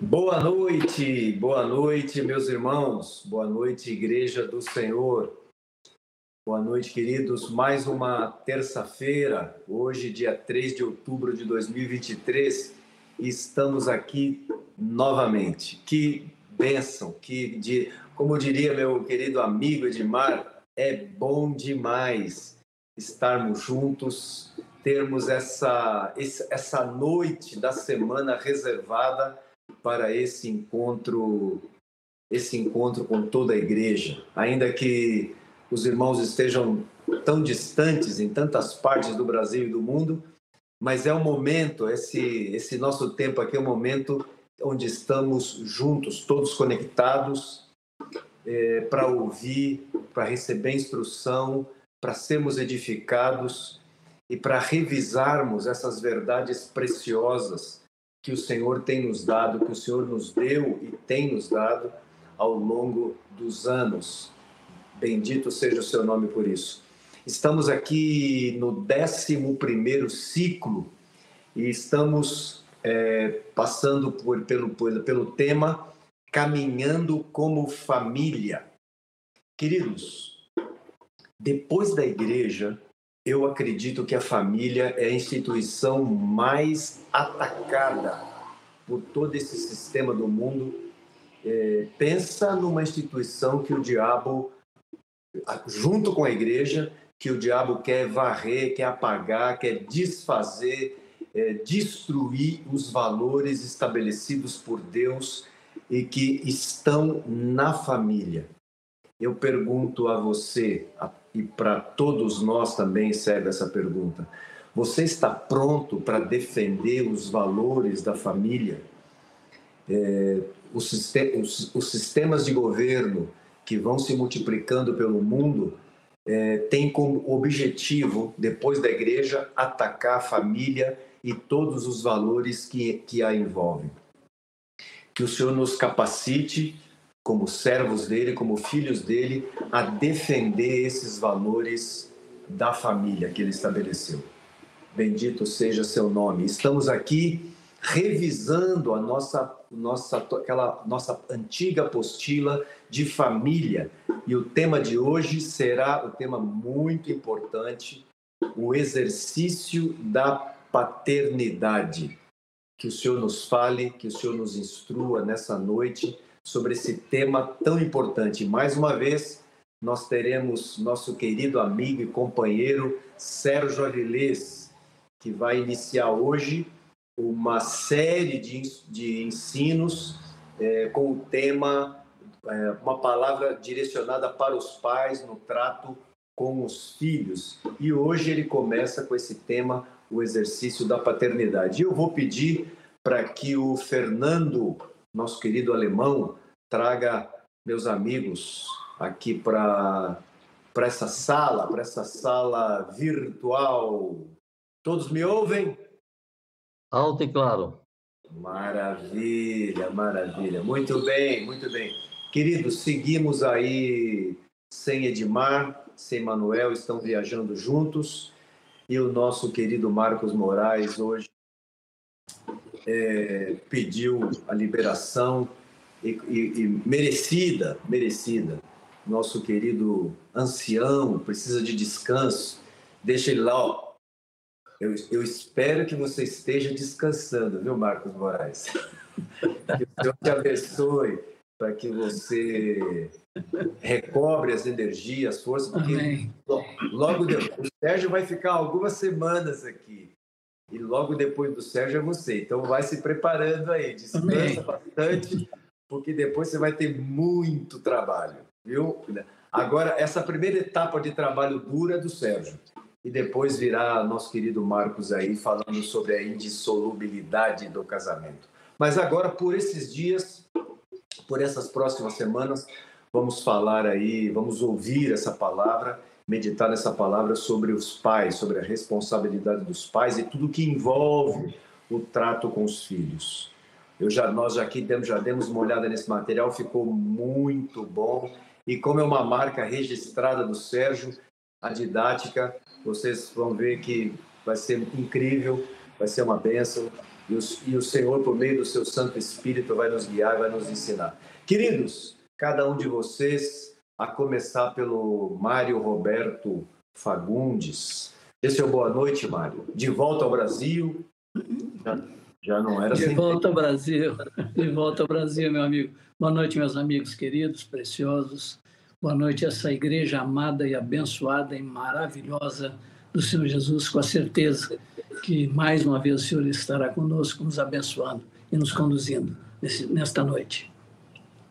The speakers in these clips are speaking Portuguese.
Boa noite, boa noite, meus irmãos, boa noite, Igreja do Senhor. Boa noite, queridos. Mais uma terça-feira, hoje, dia 3 de outubro de 2023, estamos aqui novamente. Que bênção, que, de, como diria meu querido amigo Edmar, é bom demais estarmos juntos, termos essa, essa noite da semana reservada para esse encontro, esse encontro com toda a igreja, ainda que os irmãos estejam tão distantes em tantas partes do Brasil e do mundo, mas é um momento, esse esse nosso tempo aqui é um momento onde estamos juntos, todos conectados, é, para ouvir, para receber instrução, para sermos edificados e para revisarmos essas verdades preciosas que o Senhor tem nos dado, que o Senhor nos deu e tem nos dado ao longo dos anos. Bendito seja o seu nome por isso. Estamos aqui no 11 ciclo e estamos é, passando por, pelo, pelo tema Caminhando como Família. Queridos, depois da igreja, eu acredito que a família é a instituição mais atacada por todo esse sistema do mundo. É, pensa numa instituição que o diabo, junto com a igreja, que o diabo quer varrer, quer apagar, quer desfazer, é, destruir os valores estabelecidos por Deus e que estão na família. Eu pergunto a você, a e para todos nós também serve essa pergunta. Você está pronto para defender os valores da família? É, os, os, os, sistemas de governo que vão se multiplicando pelo mundo é, têm como objetivo, depois da igreja, atacar a família e todos os valores que, que a envolvem. Que o Senhor nos capacite como servos dele, como filhos dele, a defender esses valores da família que ele estabeleceu. Bendito seja seu nome. Estamos aqui revisando a nossa nossa aquela nossa antiga apostila de família e o tema de hoje será o um tema muito importante, o exercício da paternidade. Que o Senhor nos fale, que o Senhor nos instrua nessa noite sobre esse tema tão importante. Mais uma vez, nós teremos nosso querido amigo e companheiro Sérgio Avilés, que vai iniciar hoje uma série de, de ensinos é, com o tema, é, uma palavra direcionada para os pais no trato com os filhos. E hoje ele começa com esse tema, o exercício da paternidade. E eu vou pedir para que o Fernando nosso querido alemão, traga meus amigos aqui para para essa sala, para essa sala virtual. Todos me ouvem? Alto e claro. Maravilha, maravilha. Muito bem, muito bem. Queridos, seguimos aí sem Edmar, sem Manuel, estão viajando juntos. E o nosso querido Marcos Moraes hoje é, pediu a liberação e, e, e merecida, merecida. Nosso querido ancião precisa de descanso. Deixa ele lá, ó. Eu, eu espero que você esteja descansando, viu, Marcos Moraes? Que o Senhor te abençoe para que você recobre as energias, as forças, porque Amém. logo depois, o Sérgio vai ficar algumas semanas aqui. E logo depois do Sérgio é você. Então vai se preparando aí, descansa Amém. bastante, porque depois você vai ter muito trabalho, viu? Agora, essa primeira etapa de trabalho dura é do Sérgio. E depois virá nosso querido Marcos aí falando sobre a indissolubilidade do casamento. Mas agora, por esses dias, por essas próximas semanas, vamos falar aí, vamos ouvir essa palavra meditar nessa palavra sobre os pais, sobre a responsabilidade dos pais e tudo que envolve o trato com os filhos. Eu já, nós já aqui demos, já demos uma olhada nesse material, ficou muito bom. E como é uma marca registrada do Sérgio, a didática, vocês vão ver que vai ser incrível, vai ser uma benção. E o, e o Senhor, por meio do seu Santo Espírito, vai nos guiar, vai nos ensinar. Queridos, cada um de vocês, a começar pelo Mário Roberto Fagundes. Esse é o boa noite, Mário. De volta ao Brasil. Já, já não era De sem volta ao Brasil. De volta ao Brasil, meu amigo. Boa noite, meus amigos queridos, preciosos. Boa noite, essa igreja amada e abençoada e maravilhosa do Senhor Jesus, com a certeza que mais uma vez o Senhor estará conosco, nos abençoando e nos conduzindo nesta noite.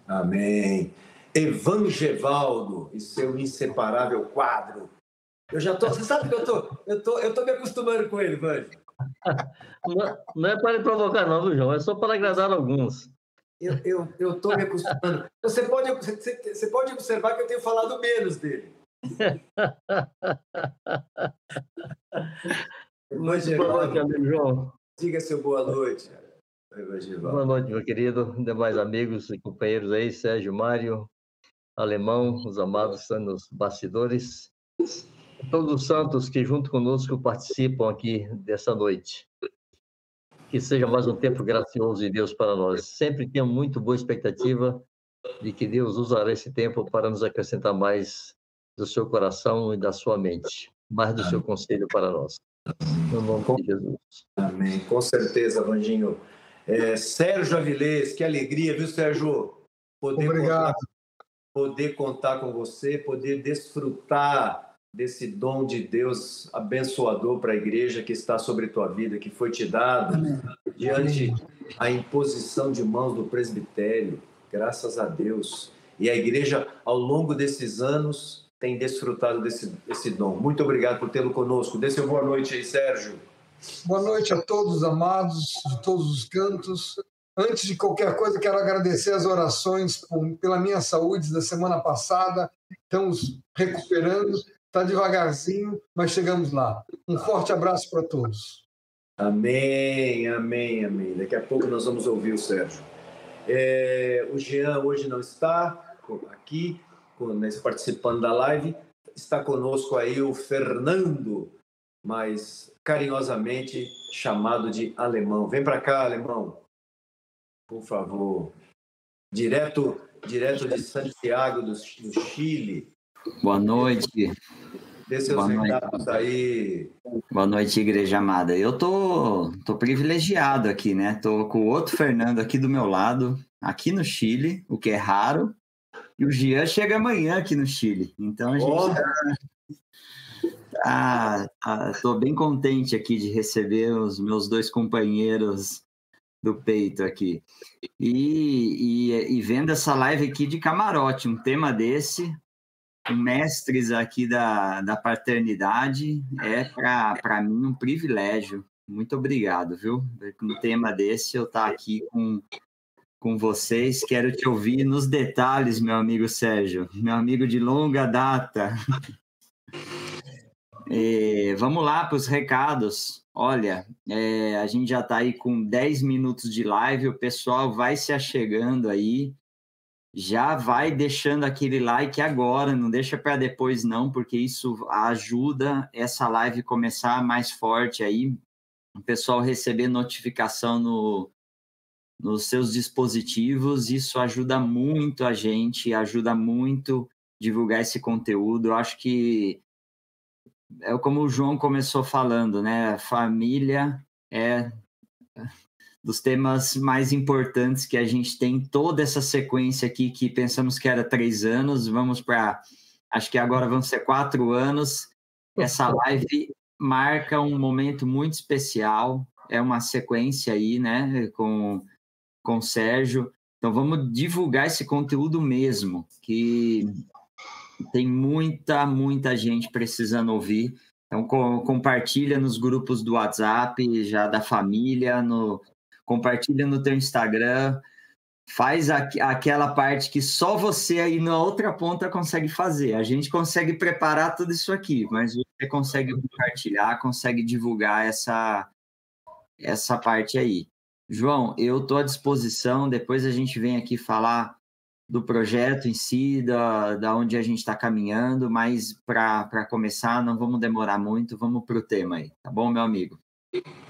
Amém. Evangevaldo e seu inseparável quadro. Eu já tô, você sabe que eu tô, eu tô, eu tô me acostumando com ele, Vange. Não, não é para provocar, não, viu, João? É só para agradar alguns. Eu, eu, eu tô me acostumando. Você pode, você, você pode observar que eu tenho falado menos dele. Amigo João. Diga seu boa noite. Boa noite, meu querido, demais amigos e companheiros aí, Sérgio Mário, Alemão, os amados estão nos bastidores, todos os santos que junto conosco participam aqui dessa noite. Que seja mais um tempo gracioso de Deus para nós. Sempre tenho muito boa expectativa de que Deus usará esse tempo para nos acrescentar mais do seu coração e da sua mente, mais do seu conselho para nós. No nome de Jesus. Amém. Com certeza, Vandinho. É, Sérgio Avilés, que alegria, viu, Sérgio? Poder Obrigado. Poder contar com você, poder desfrutar desse dom de Deus abençoador para a igreja que está sobre tua vida, que foi te dado Amém. diante a imposição de mãos do presbitério. Graças a Deus. E a igreja, ao longo desses anos, tem desfrutado desse, desse dom. Muito obrigado por tê-lo conosco. Dê seu boa noite aí, Sérgio. Boa noite a todos os amados de todos os cantos. Antes de qualquer coisa, quero agradecer as orações por, pela minha saúde da semana passada. Estamos recuperando, está devagarzinho, mas chegamos lá. Um forte abraço para todos. Amém, amém, amém. Daqui a pouco nós vamos ouvir o Sérgio. É, o Jean hoje não está aqui, participando da live. Está conosco aí o Fernando, mas carinhosamente chamado de Alemão. Vem para cá, Alemão. Por favor. Direto, direto de Santiago do, do Chile. Boa noite. Dê seus Boa noite. aí. Boa noite, igreja amada. Eu tô, tô privilegiado aqui, né? Tô com o outro Fernando aqui do meu lado, aqui no Chile, o que é raro. E o Gian chega amanhã aqui no Chile. Então a gente oh. tá, tá, tô bem contente aqui de receber os meus dois companheiros do peito aqui. E, e, e vendo essa live aqui de camarote, um tema desse, com mestres aqui da, da paternidade, é para mim um privilégio. Muito obrigado, viu? Um tema desse, eu estar tá aqui com com vocês. Quero te ouvir nos detalhes, meu amigo Sérgio, meu amigo de longa data. É, vamos lá para os recados. Olha, é, a gente já está aí com 10 minutos de live, o pessoal vai se achegando aí. Já vai deixando aquele like agora, não deixa para depois não, porque isso ajuda essa live começar mais forte aí. O pessoal receber notificação no, nos seus dispositivos. Isso ajuda muito a gente, ajuda muito divulgar esse conteúdo. Eu acho que é como o João começou falando, né? Família é dos temas mais importantes que a gente tem toda essa sequência aqui que pensamos que era três anos, vamos para acho que agora vão ser quatro anos. Essa live marca um momento muito especial, é uma sequência aí, né? Com com o Sérgio. Então vamos divulgar esse conteúdo mesmo, que tem muita, muita gente precisando ouvir. Então co compartilha nos grupos do WhatsApp, já da família, no compartilha no teu Instagram, faz aquela parte que só você aí na outra ponta consegue fazer. A gente consegue preparar tudo isso aqui, mas você consegue compartilhar, consegue divulgar essa essa parte aí. João, eu estou à disposição. Depois a gente vem aqui falar do projeto em si, da, da onde a gente está caminhando, mas para começar, não vamos demorar muito, vamos para o tema aí, tá bom, meu amigo?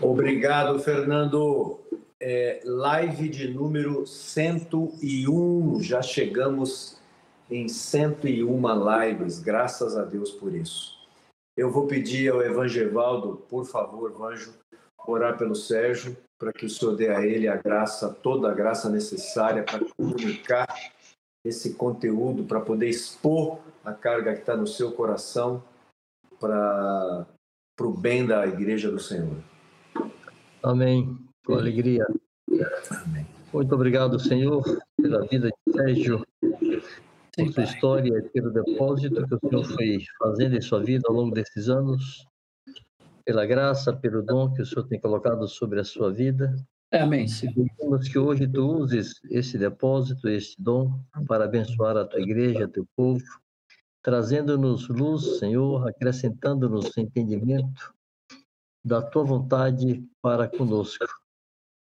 Obrigado, Fernando. É, live de número 101. Já chegamos em 101 lives, graças a Deus por isso. Eu vou pedir ao Evangevaldo, por favor, Vanjo, orar pelo Sérgio, para que o Senhor dê a ele a graça, toda a graça necessária para comunicar esse conteúdo, para poder expor a carga que está no seu coração para o bem da Igreja do Senhor. Amém. Com alegria. Amém. Muito obrigado, Senhor, pela vida de Sérgio, por sua história e pelo depósito que o Senhor foi fazendo em sua vida ao longo desses anos, pela graça, pelo dom que o Senhor tem colocado sobre a sua vida. Amém. Pedimos que hoje tu uses esse depósito, esse dom, para abençoar a tua igreja, teu povo, trazendo-nos luz, Senhor, acrescentando-nos entendimento da tua vontade para conosco.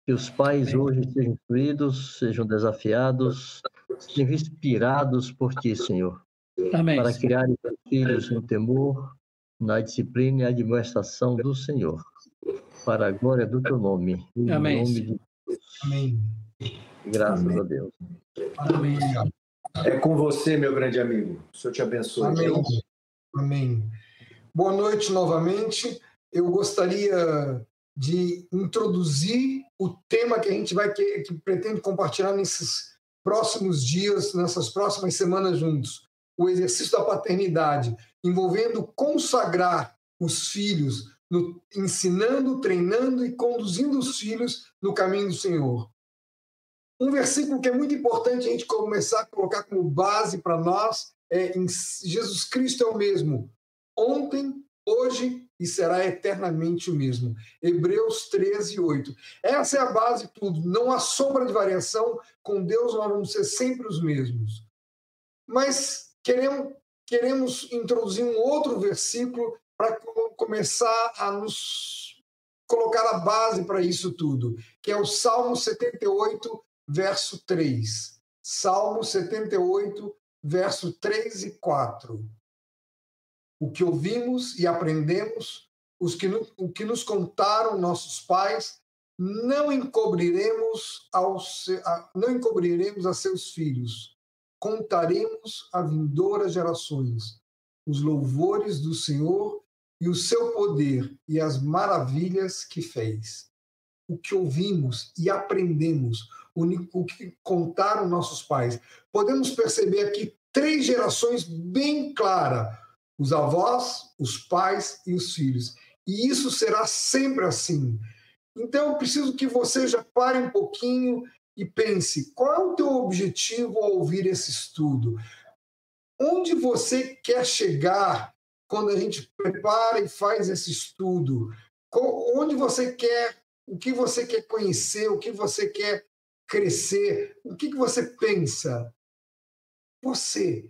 Que os pais hoje sejam instruídos, sejam desafiados, sejam inspirados por ti, Senhor. Amém. Para criarem filhos no temor, na disciplina e admoestação do Senhor. Para a glória do teu nome. Em Amém. nome de Deus. Amém. Graças Amém. a Deus. Amém. É com você, meu grande amigo. O Senhor te abençoe. Amém. Amém. Boa noite novamente. Eu gostaria de introduzir o tema que a gente vai que, que pretende compartilhar nesses próximos dias, nessas próximas semanas juntos. O exercício da paternidade, envolvendo consagrar os filhos, no, ensinando, treinando e conduzindo os filhos no caminho do Senhor. Um versículo que é muito importante a gente começar a colocar como base para nós é em Jesus Cristo é o mesmo, ontem, hoje e será eternamente o mesmo. Hebreus 13, 8. Essa é a base de tudo. Não há sombra de variação. Com Deus nós vamos ser sempre os mesmos. Mas queremos, queremos introduzir um outro versículo para começar a nos colocar a base para isso tudo, que é o Salmo 78, verso 3. Salmo 78, verso 3 e 4 o que ouvimos e aprendemos, os que, o que nos contaram nossos pais, não encobriremos, aos, não encobriremos a seus filhos. Contaremos a vindouras gerações os louvores do Senhor e o seu poder e as maravilhas que fez. O que ouvimos e aprendemos, o que contaram nossos pais. Podemos perceber aqui três gerações bem claras os avós, os pais e os filhos. E isso será sempre assim. Então, eu preciso que você já pare um pouquinho e pense: qual é o teu objetivo ao ouvir esse estudo? Onde você quer chegar quando a gente prepara e faz esse estudo? Onde você quer, o que você quer conhecer, o que você quer crescer, o que, que você pensa? Você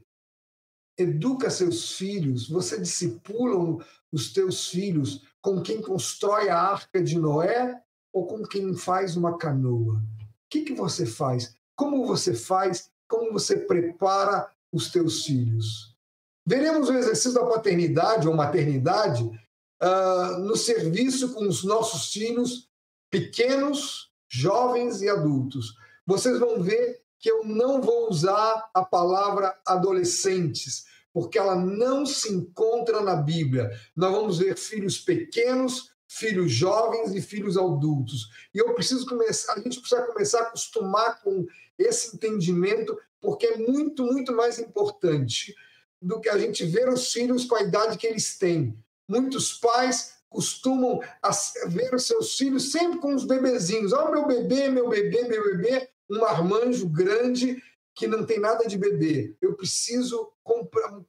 educa seus filhos, você discipula os teus filhos com quem constrói a arca de Noé ou com quem faz uma canoa? O que, que você faz? Como você faz? Como você prepara os teus filhos? Veremos o exercício da paternidade ou maternidade uh, no serviço com os nossos filhos pequenos, jovens e adultos. Vocês vão ver que eu não vou usar a palavra adolescentes, porque ela não se encontra na Bíblia. Nós vamos ver filhos pequenos, filhos jovens e filhos adultos. E eu preciso começar, a gente precisa começar a acostumar com esse entendimento, porque é muito, muito mais importante do que a gente ver os filhos com a idade que eles têm. Muitos pais costumam ver os seus filhos sempre com os bebezinhos. Ó, oh, meu bebê, meu bebê, meu bebê um marmanjo grande que não tem nada de bebê. Eu preciso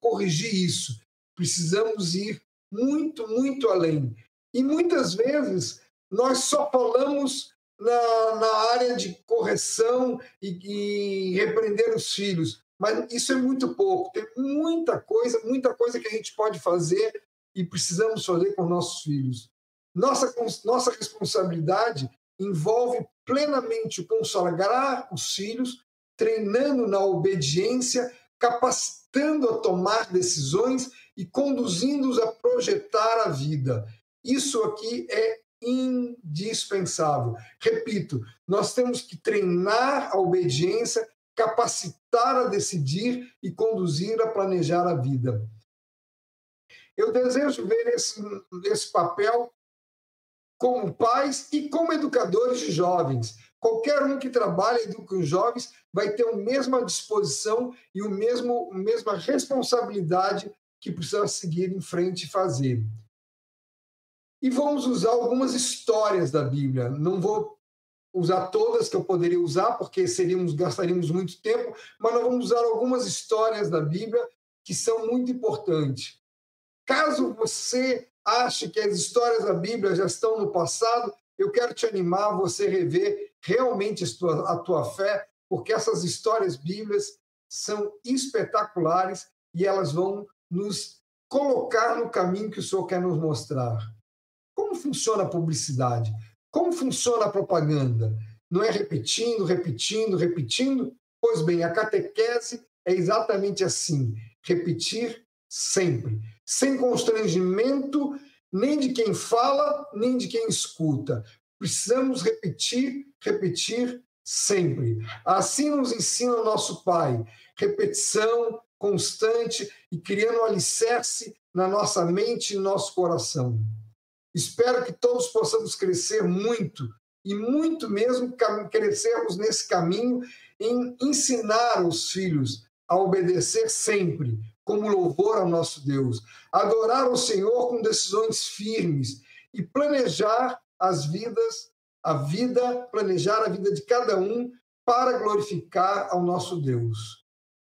corrigir isso. Precisamos ir muito, muito além. E muitas vezes nós só falamos na, na área de correção e, e repreender os filhos, mas isso é muito pouco. Tem muita coisa, muita coisa que a gente pode fazer e precisamos fazer com nossos filhos. Nossa, nossa responsabilidade envolve plenamente consagrar os filhos, treinando na obediência, capacitando a tomar decisões e conduzindo-os a projetar a vida. Isso aqui é indispensável. Repito, nós temos que treinar a obediência, capacitar a decidir e conduzir a planejar a vida. Eu desejo ver esse, esse papel como pais e como educadores de jovens. Qualquer um que trabalhe e eduque os jovens vai ter a mesma disposição e o mesmo, a mesma responsabilidade que precisa seguir em frente e fazer. E vamos usar algumas histórias da Bíblia. Não vou usar todas que eu poderia usar, porque seríamos, gastaríamos muito tempo, mas nós vamos usar algumas histórias da Bíblia que são muito importantes. Caso você ache que as histórias da Bíblia já estão no passado, eu quero te animar a você rever realmente a tua, a tua fé, porque essas histórias bíblicas são espetaculares e elas vão nos colocar no caminho que o Senhor quer nos mostrar. Como funciona a publicidade? Como funciona a propaganda? Não é repetindo, repetindo, repetindo? Pois bem, a catequese é exatamente assim: repetir sempre, sem constrangimento nem de quem fala, nem de quem escuta. Precisamos repetir, repetir sempre. Assim nos ensina o nosso Pai. Repetição constante e criando um alicerce na nossa mente e no nosso coração. Espero que todos possamos crescer muito e muito mesmo crescermos nesse caminho em ensinar os filhos a obedecer sempre, como louvor ao nosso Deus, adorar o Senhor com decisões firmes e planejar as vidas, a vida, planejar a vida de cada um para glorificar ao nosso Deus.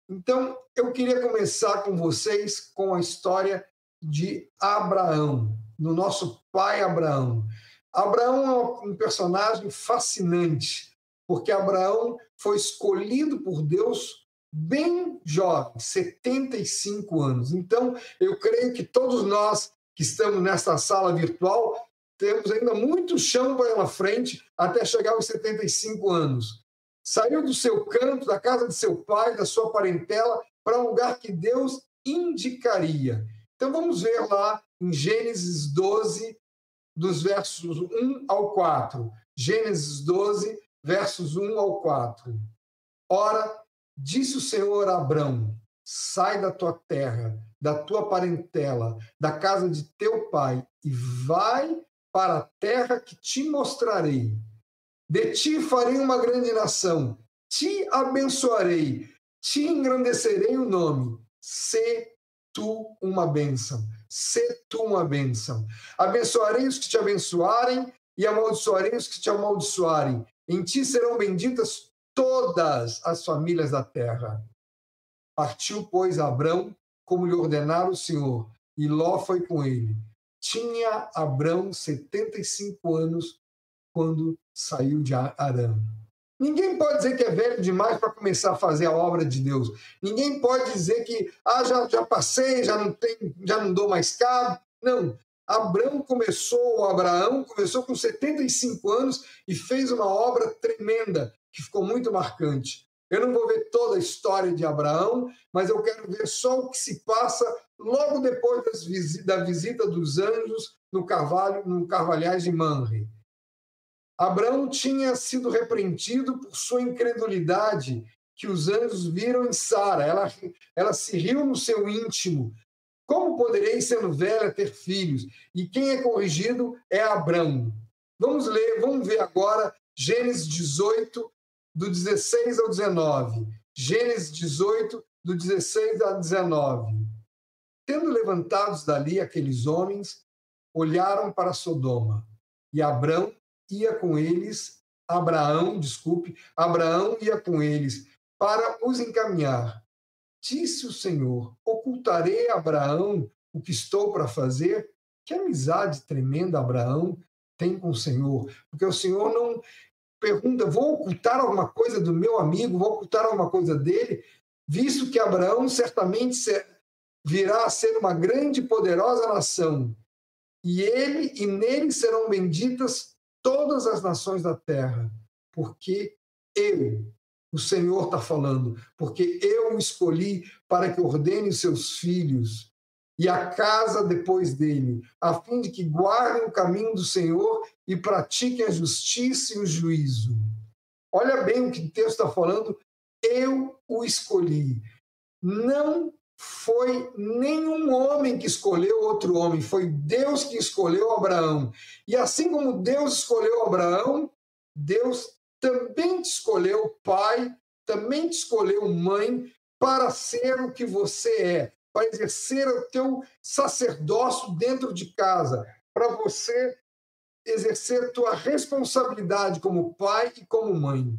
Então, eu queria começar com vocês com a história de Abraão no nosso pai Abraão. Abraão é um personagem fascinante, porque Abraão foi escolhido por Deus bem jovem, 75 anos. Então, eu creio que todos nós que estamos nesta sala virtual temos ainda muito chão pela frente até chegar aos 75 anos. Saiu do seu canto, da casa de seu pai, da sua parentela, para um lugar que Deus indicaria. Então vamos ver lá em Gênesis 12, dos versos 1 ao 4. Gênesis 12, versos 1 ao 4. Ora, disse o Senhor a Abrão: Sai da tua terra, da tua parentela, da casa de teu pai, e vai para a terra que te mostrarei. De ti farei uma grande nação, te abençoarei, te engrandecerei o nome. Se tu uma bênção. Se tu uma bênção. Abençoarei os que te abençoarem e amaldiçoarei os que te amaldiçoarem. Em ti serão benditas todas as famílias da terra. Partiu, pois, Abrão, como lhe ordenara o Senhor, e Ló foi com ele. Tinha Abrão 75 anos quando saiu de Arã. Ninguém pode dizer que é velho demais para começar a fazer a obra de Deus. Ninguém pode dizer que ah, já, já passei, já não tem, já não dou mais cabo. Não. Abraão começou, Abraão começou com 75 anos e fez uma obra tremenda, que ficou muito marcante. Eu não vou ver toda a história de Abraão, mas eu quero ver só o que se passa logo depois da visita dos anjos no carvalho, no Carvalhais de Manre. Abraão tinha sido repreendido por sua incredulidade, que os anjos viram em Sara. Ela, ela se riu no seu íntimo. Como poderei, sendo velha, ter filhos? E quem é corrigido é Abraão. Vamos ler, vamos ver agora Gênesis 18, do 16 ao 19. Gênesis 18, do 16 ao 19. Tendo levantados dali aqueles homens, olharam para Sodoma, e Abrão ia com eles, Abraão, desculpe, Abraão ia com eles para os encaminhar. Disse o Senhor: Ocultarei a Abraão o que estou para fazer? Que amizade tremenda Abraão tem com o Senhor, porque o Senhor não pergunta: vou ocultar alguma coisa do meu amigo, vou ocultar alguma coisa dele, visto que Abraão certamente virá a ser uma grande e poderosa nação, e ele e nele serão benditas todas as nações da terra, porque eu, o Senhor está falando, porque eu o escolhi para que ordene os seus filhos e a casa depois dele, a fim de que guardem o caminho do Senhor e pratiquem a justiça e o juízo. Olha bem o que o texto está falando. Eu o escolhi. Não foi nenhum homem que escolheu outro homem, foi Deus que escolheu Abraão. E assim como Deus escolheu Abraão, Deus também te escolheu pai, também te escolheu mãe para ser o que você é, para exercer o teu sacerdócio dentro de casa, para você exercer tua responsabilidade como pai e como mãe.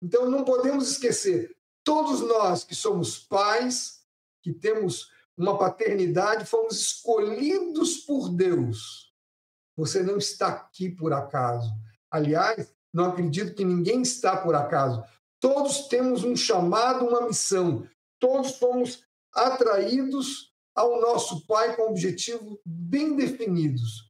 Então não podemos esquecer, todos nós que somos pais, que temos uma paternidade, fomos escolhidos por Deus. Você não está aqui por acaso. Aliás, não acredito que ninguém está por acaso. Todos temos um chamado, uma missão. Todos fomos atraídos ao nosso Pai com objetivos bem definidos.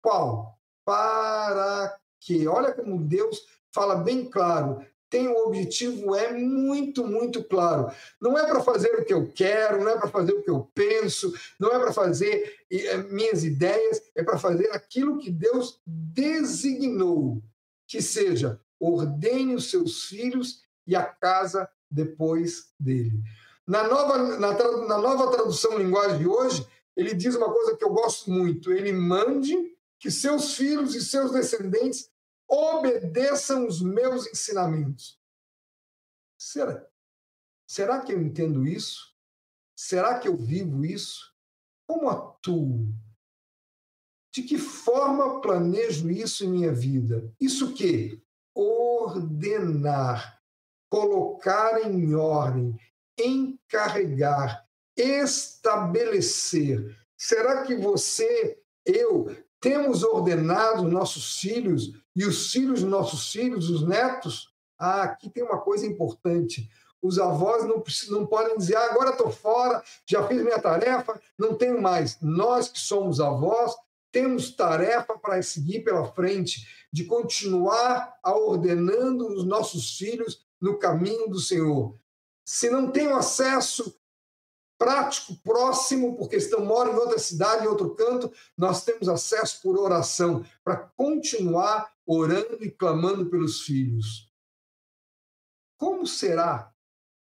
Qual? Para quê? Olha como Deus fala bem claro. Tem um objetivo, é muito, muito claro. Não é para fazer o que eu quero, não é para fazer o que eu penso, não é para fazer eh, minhas ideias, é para fazer aquilo que Deus designou que seja ordene os seus filhos e a casa depois dele. Na nova, na, na nova tradução linguagem de hoje, ele diz uma coisa que eu gosto muito: ele mande que seus filhos e seus descendentes obedeçam os meus ensinamentos. Será? Será que eu entendo isso? Será que eu vivo isso? Como atuo? De que forma planejo isso em minha vida? Isso que? Ordenar, colocar em ordem, encarregar, estabelecer. Será que você, eu, temos ordenado nossos filhos e os filhos nossos filhos, os netos? Ah, aqui tem uma coisa importante. Os avós não, não podem dizer, ah, agora estou fora, já fiz minha tarefa, não tenho mais. Nós que somos avós, temos tarefa para seguir pela frente, de continuar ordenando os nossos filhos no caminho do Senhor. Se não tenho acesso prático, próximo, porque estão moram em outra cidade, em outro canto, nós temos acesso por oração para continuar orando e clamando pelos filhos. Como será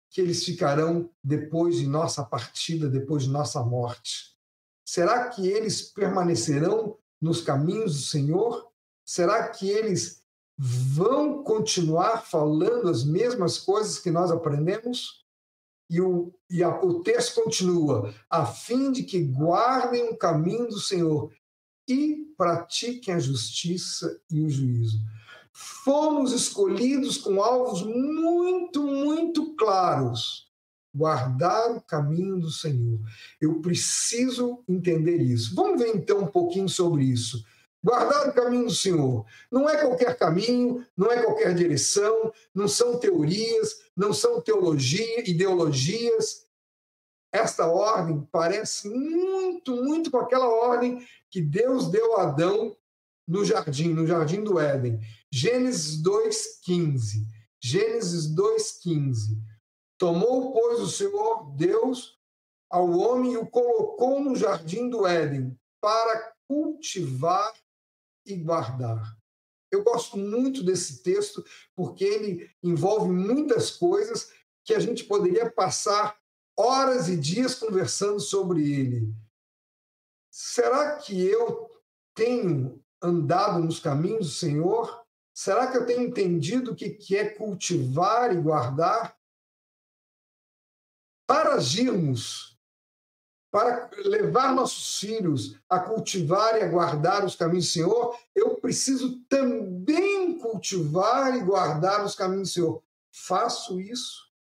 que eles ficarão depois de nossa partida, depois de nossa morte? Será que eles permanecerão nos caminhos do Senhor? Será que eles vão continuar falando as mesmas coisas que nós aprendemos? E o, e a, o texto continua: a fim de que guardem o caminho do Senhor e pratiquem a justiça e o juízo. Fomos escolhidos com alvos muito, muito claros. Guardar o caminho do Senhor. Eu preciso entender isso. Vamos ver então um pouquinho sobre isso. Guardar o caminho do Senhor. Não é qualquer caminho, não é qualquer direção, não são teorias, não são teologia, ideologias. Esta ordem parece muito, muito com aquela ordem que Deus deu a Adão no jardim, no jardim do Éden. Gênesis 2:15. Gênesis 2:15. Tomou, pois, o Senhor Deus ao homem e o colocou no jardim do Éden para cultivar e guardar. Eu gosto muito desse texto porque ele envolve muitas coisas que a gente poderia passar horas e dias conversando sobre ele. Será que eu tenho andado nos caminhos do Senhor? Será que eu tenho entendido o que é cultivar e guardar? Para agirmos para levar nossos filhos a cultivar e a guardar os caminhos do Senhor, eu preciso também cultivar e guardar os caminhos do Senhor. Faço isso.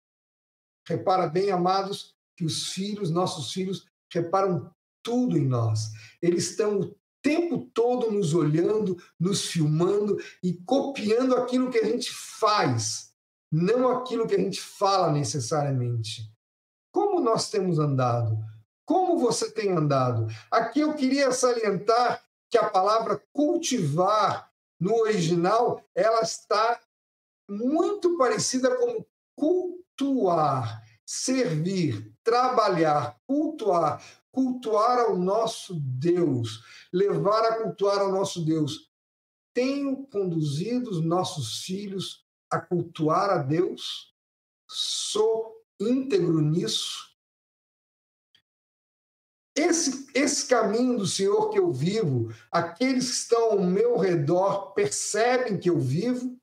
Repara bem, amados, que os filhos, nossos filhos, reparam tudo em nós. Eles estão o tempo todo nos olhando, nos filmando e copiando aquilo que a gente faz, não aquilo que a gente fala necessariamente. Como nós temos andado? Como você tem andado? Aqui eu queria salientar que a palavra cultivar no original ela está muito parecida com cultuar, servir, trabalhar, cultuar. cultuar ao nosso Deus, levar a cultuar ao nosso Deus. Tenho conduzido os nossos filhos a cultuar a Deus? Sou íntegro nisso? Esse, esse caminho do Senhor que eu vivo, aqueles que estão ao meu redor percebem que eu vivo?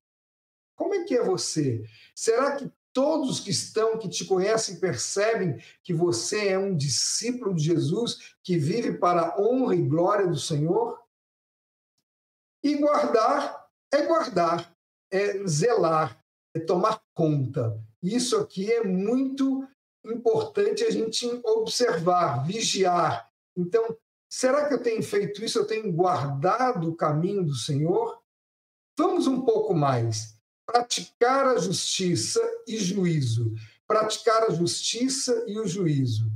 Como é que é você? Será que todos que estão, que te conhecem, percebem que você é um discípulo de Jesus que vive para a honra e glória do Senhor? E guardar é guardar, é zelar, é tomar conta. Isso aqui é muito importante a gente observar, vigiar. Então, será que eu tenho feito isso? Eu tenho guardado o caminho do Senhor? Vamos um pouco mais. Praticar a justiça e juízo. Praticar a justiça e o juízo.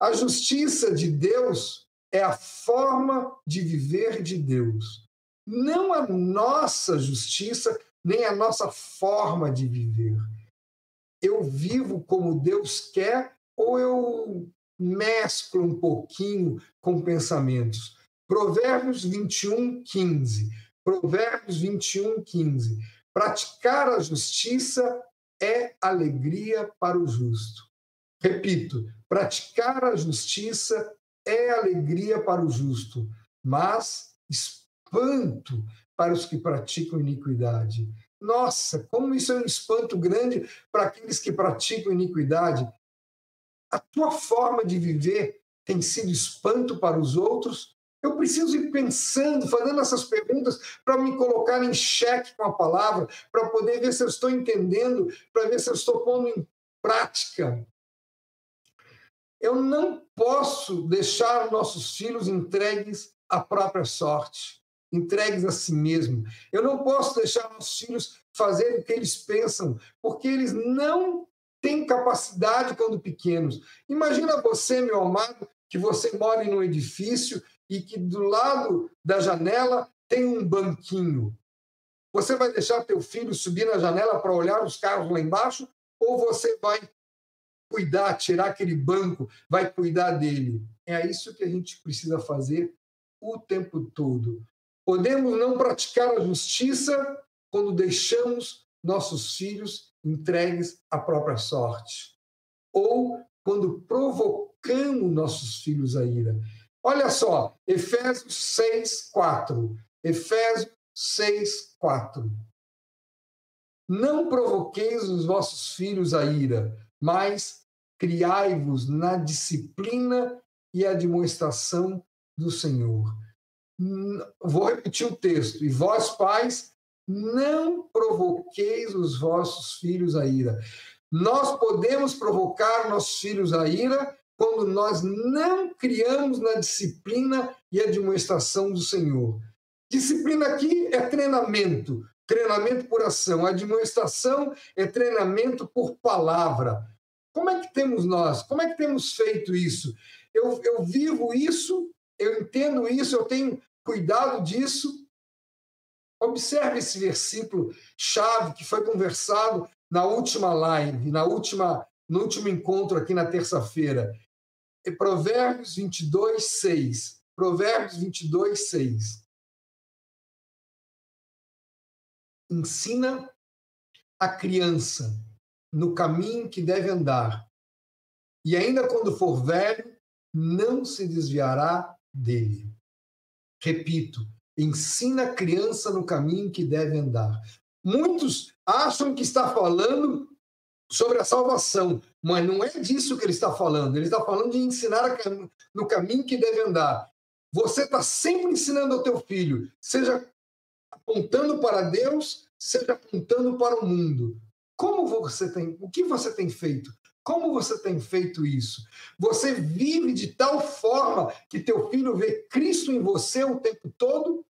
A justiça de Deus é a forma de viver de Deus. Não a nossa justiça, nem a nossa forma de viver eu vivo como Deus quer ou eu mesclo um pouquinho com pensamentos? Provérbios 21, 15. Provérbios 21, 15. Praticar a justiça é alegria para o justo. Repito, praticar a justiça é alegria para o justo, mas espanto para os que praticam iniquidade. Nossa, como isso é um espanto grande para aqueles que praticam iniquidade. A tua forma de viver tem sido espanto para os outros? Eu preciso ir pensando, fazendo essas perguntas para me colocar em xeque com a palavra, para poder ver se eu estou entendendo, para ver se eu estou pondo em prática. Eu não posso deixar nossos filhos entregues à própria sorte entregues a si mesmo. Eu não posso deixar meus filhos fazerem o que eles pensam, porque eles não têm capacidade quando pequenos. Imagina você, meu amado, que você mora em um edifício e que do lado da janela tem um banquinho. Você vai deixar teu filho subir na janela para olhar os carros lá embaixo ou você vai cuidar, tirar aquele banco, vai cuidar dele? É isso que a gente precisa fazer o tempo todo. Podemos não praticar a justiça quando deixamos nossos filhos entregues à própria sorte, ou quando provocamos nossos filhos à ira. Olha só, Efésios 6, 4. Efésios 6, 4. Não provoqueis os vossos filhos à ira, mas criai-vos na disciplina e admoestação do Senhor vou repetir o texto. E vós, pais, não provoqueis os vossos filhos a ira. Nós podemos provocar nossos filhos a ira quando nós não criamos na disciplina e admoestação do Senhor. Disciplina aqui é treinamento, treinamento por ação. Admoestação é treinamento por palavra. Como é que temos nós? Como é que temos feito isso? Eu, eu vivo isso, eu entendo isso, eu tenho cuidado disso. Observe esse versículo chave que foi conversado na última live, na última, no último encontro aqui na terça-feira. É Provérbios 22, 6. Provérbios 22, 6. Ensina a criança no caminho que deve andar, e ainda quando for velho, não se desviará dele. Repito, ensina a criança no caminho que deve andar. Muitos acham que está falando sobre a salvação, mas não é disso que ele está falando. Ele está falando de ensinar no caminho que deve andar. Você está sempre ensinando ao teu filho, seja apontando para Deus, seja apontando para o mundo. Como você tem, o que você tem feito? Como você tem feito isso? Você vive de tal forma que teu filho vê Cristo em você o tempo todo?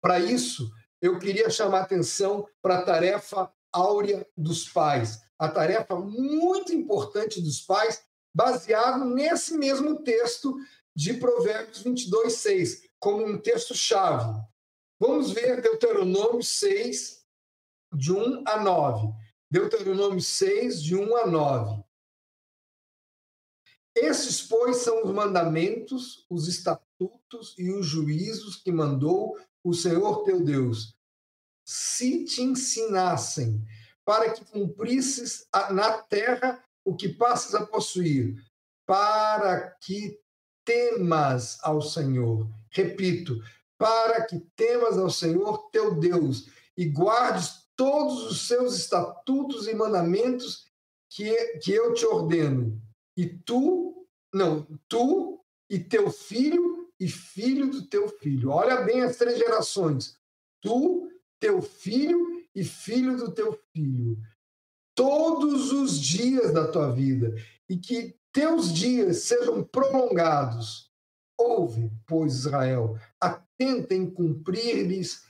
Para isso, eu queria chamar atenção para a tarefa áurea dos pais, a tarefa muito importante dos pais, baseado nesse mesmo texto de Provérbios 22, 6, como um texto-chave. Vamos ver Deuteronômio 6, de 1 a 9. Deuteronômio 6, de 1 a 9. Esses, pois, são os mandamentos, os estatutos e os juízos que mandou o Senhor teu Deus. Se te ensinassem para que cumprisses na terra o que passas a possuir, para que temas ao Senhor. Repito, para que temas ao Senhor teu Deus e guardes todos os seus estatutos e mandamentos que, que eu te ordeno. E tu, não, tu e teu filho e filho do teu filho. Olha bem as três gerações. Tu, teu filho e filho do teu filho. Todos os dias da tua vida. E que teus dias sejam prolongados. Ouve, pois, Israel, atenta em cumprir-lhes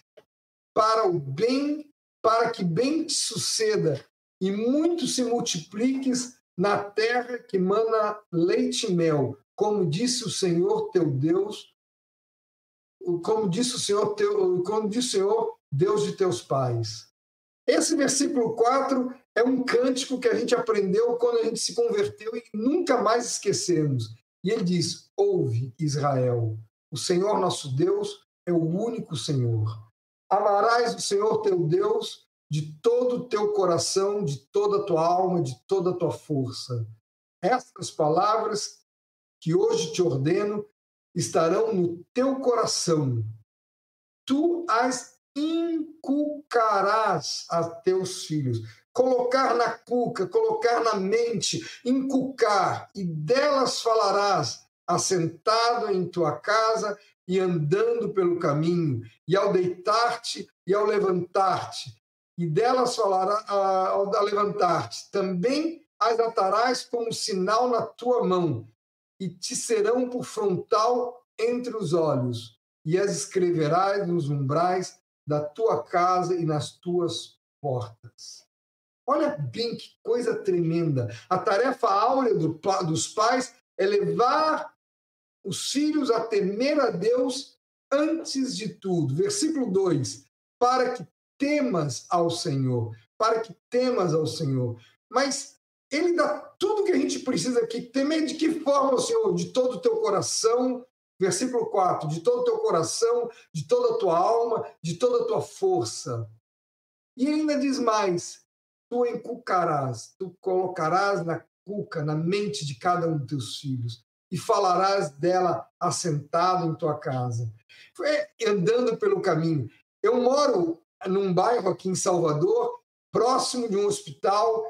para o bem, para que bem te suceda e muito se multipliques na terra que mana leite e mel, como disse o Senhor teu Deus, como disse o Senhor teu, como disse o Senhor, Deus de teus pais. Esse versículo 4 é um cântico que a gente aprendeu quando a gente se converteu e nunca mais esquecemos. E ele diz: Ouve, Israel, o Senhor nosso Deus é o único Senhor. Amarás o Senhor teu Deus de todo o teu coração, de toda a tua alma, de toda a tua força. Estas palavras que hoje te ordeno estarão no teu coração. Tu as inculcarás a teus filhos. Colocar na cuca, colocar na mente, inculcar, e delas falarás, assentado em tua casa e andando pelo caminho, e ao deitar-te e ao levantar-te, e delas falará ao levantar-te. Também as atarás como sinal na tua mão, e te serão por frontal entre os olhos, e as escreverás nos umbrais da tua casa e nas tuas portas. Olha bem que coisa tremenda. A tarefa áurea do, dos pais é levar os filhos a temer a Deus antes de tudo. Versículo 2: para que temas ao Senhor, para que temas ao Senhor. Mas ele dá tudo que a gente precisa aqui. Temer de que forma, Senhor? De todo o teu coração. Versículo 4: de todo o teu coração, de toda a tua alma, de toda a tua força. E ainda diz mais: tu encucarás, tu colocarás na cuca, na mente de cada um dos teus filhos, e falarás dela assentado em tua casa, andando pelo caminho. Eu moro num bairro aqui em Salvador, próximo de um hospital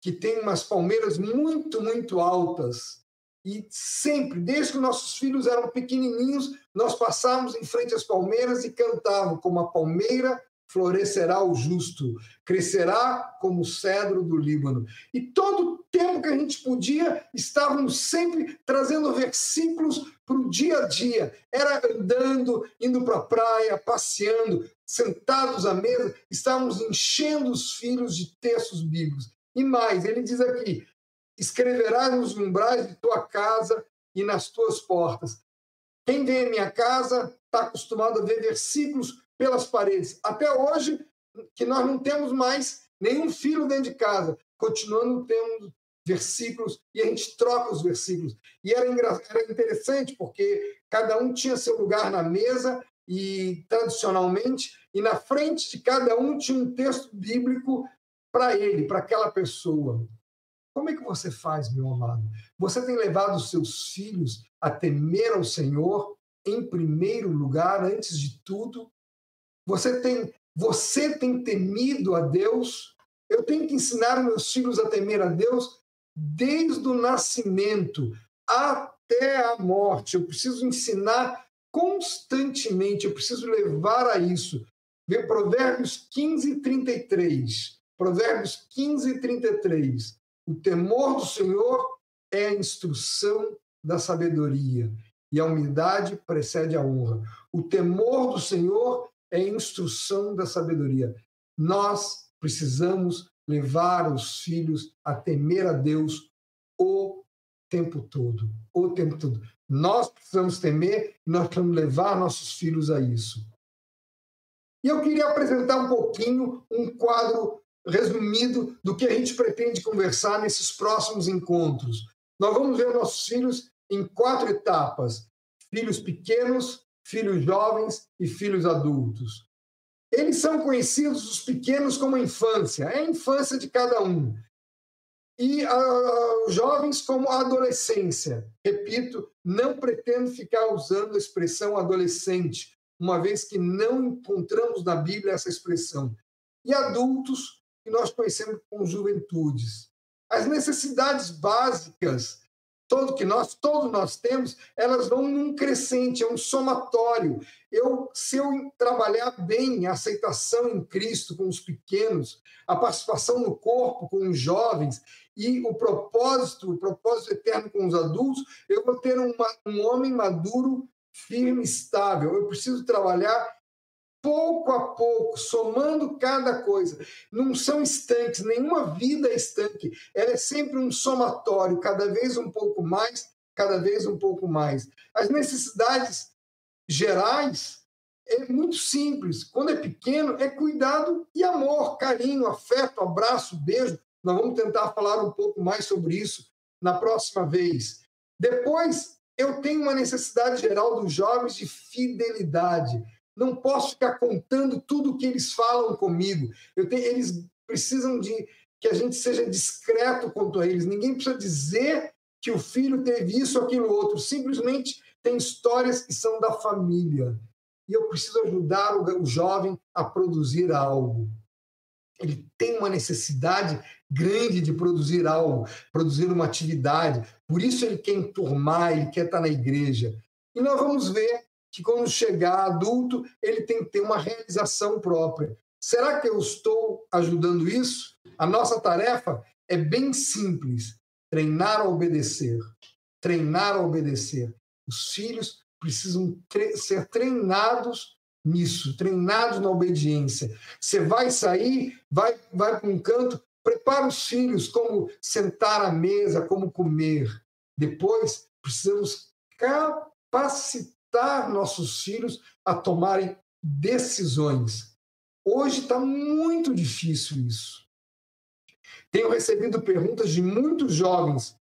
que tem umas palmeiras muito, muito altas. E sempre, desde que nossos filhos eram pequenininhos, nós passávamos em frente às palmeiras e cantavam como a palmeira florescerá o justo, crescerá como o cedro do Líbano. E todo o tempo que a gente podia, estávamos sempre trazendo versículos para o dia a dia. Era andando, indo para a praia, passeando, sentados à mesa, estávamos enchendo os filhos de textos bíblicos. E mais, ele diz aqui: escreverás nos umbrais de tua casa e nas tuas portas. Quem vem à minha casa está acostumado a ver versículos pelas paredes. Até hoje, que nós não temos mais nenhum filho dentro de casa, continuando tendo versículos e a gente troca os versículos. E era, era interessante porque cada um tinha seu lugar na mesa e tradicionalmente e na frente de cada um tinha um texto bíblico para ele, para aquela pessoa. Como é que você faz, meu amado? Você tem levado os seus filhos a temer ao Senhor em primeiro lugar, antes de tudo? Você tem, você tem temido a Deus? Eu tenho que ensinar meus filhos a temer a Deus desde o nascimento até a morte. Eu preciso ensinar constantemente, eu preciso levar a isso. Vê Provérbios 15, 33. Provérbios 15, 33. O temor do Senhor é a instrução da sabedoria, e a humildade precede a honra. O temor do Senhor é instrução da sabedoria. Nós precisamos levar os filhos a temer a Deus o tempo todo, o tempo todo. Nós precisamos temer e nós precisamos levar nossos filhos a isso. E eu queria apresentar um pouquinho um quadro resumido do que a gente pretende conversar nesses próximos encontros. Nós vamos ver nossos filhos em quatro etapas: filhos pequenos, filhos jovens e filhos adultos. Eles são conhecidos, os pequenos, como a infância, é a infância de cada um. E uh, os jovens como a adolescência. Repito, não pretendo ficar usando a expressão adolescente, uma vez que não encontramos na Bíblia essa expressão. E adultos, que nós conhecemos como juventudes. As necessidades básicas todo que nós, todos nós temos, elas vão num crescente, é um somatório. Eu, se eu trabalhar bem a aceitação em Cristo com os pequenos, a participação no corpo com os jovens e o propósito, o propósito eterno com os adultos, eu vou ter uma, um homem maduro, firme, estável. Eu preciso trabalhar pouco a pouco, somando cada coisa. Não são estanques, nenhuma vida é estanque. Ela é sempre um somatório, cada vez um pouco mais, cada vez um pouco mais. As necessidades gerais é muito simples. Quando é pequeno, é cuidado e amor, carinho, afeto, abraço, beijo. Nós vamos tentar falar um pouco mais sobre isso na próxima vez. Depois, eu tenho uma necessidade geral dos jovens de fidelidade não posso ficar contando tudo o que eles falam comigo. Tenho, eles precisam de que a gente seja discreto quanto a eles. Ninguém precisa dizer que o filho teve isso aquilo outro. Simplesmente tem histórias que são da família. E eu preciso ajudar o, o jovem a produzir algo. Ele tem uma necessidade grande de produzir algo, produzir uma atividade. Por isso ele quer enturmar, ele quer estar na igreja. E nós vamos ver que quando chegar adulto, ele tem que ter uma realização própria. Será que eu estou ajudando isso? A nossa tarefa é bem simples: treinar a obedecer. Treinar a obedecer. Os filhos precisam tre ser treinados nisso, treinados na obediência. Você vai sair, vai, vai para um canto, prepara os filhos como sentar à mesa, como comer. Depois, precisamos capacitar ajudar nossos filhos a tomarem decisões. Hoje está muito difícil isso. Tenho recebido perguntas de muitos jovens.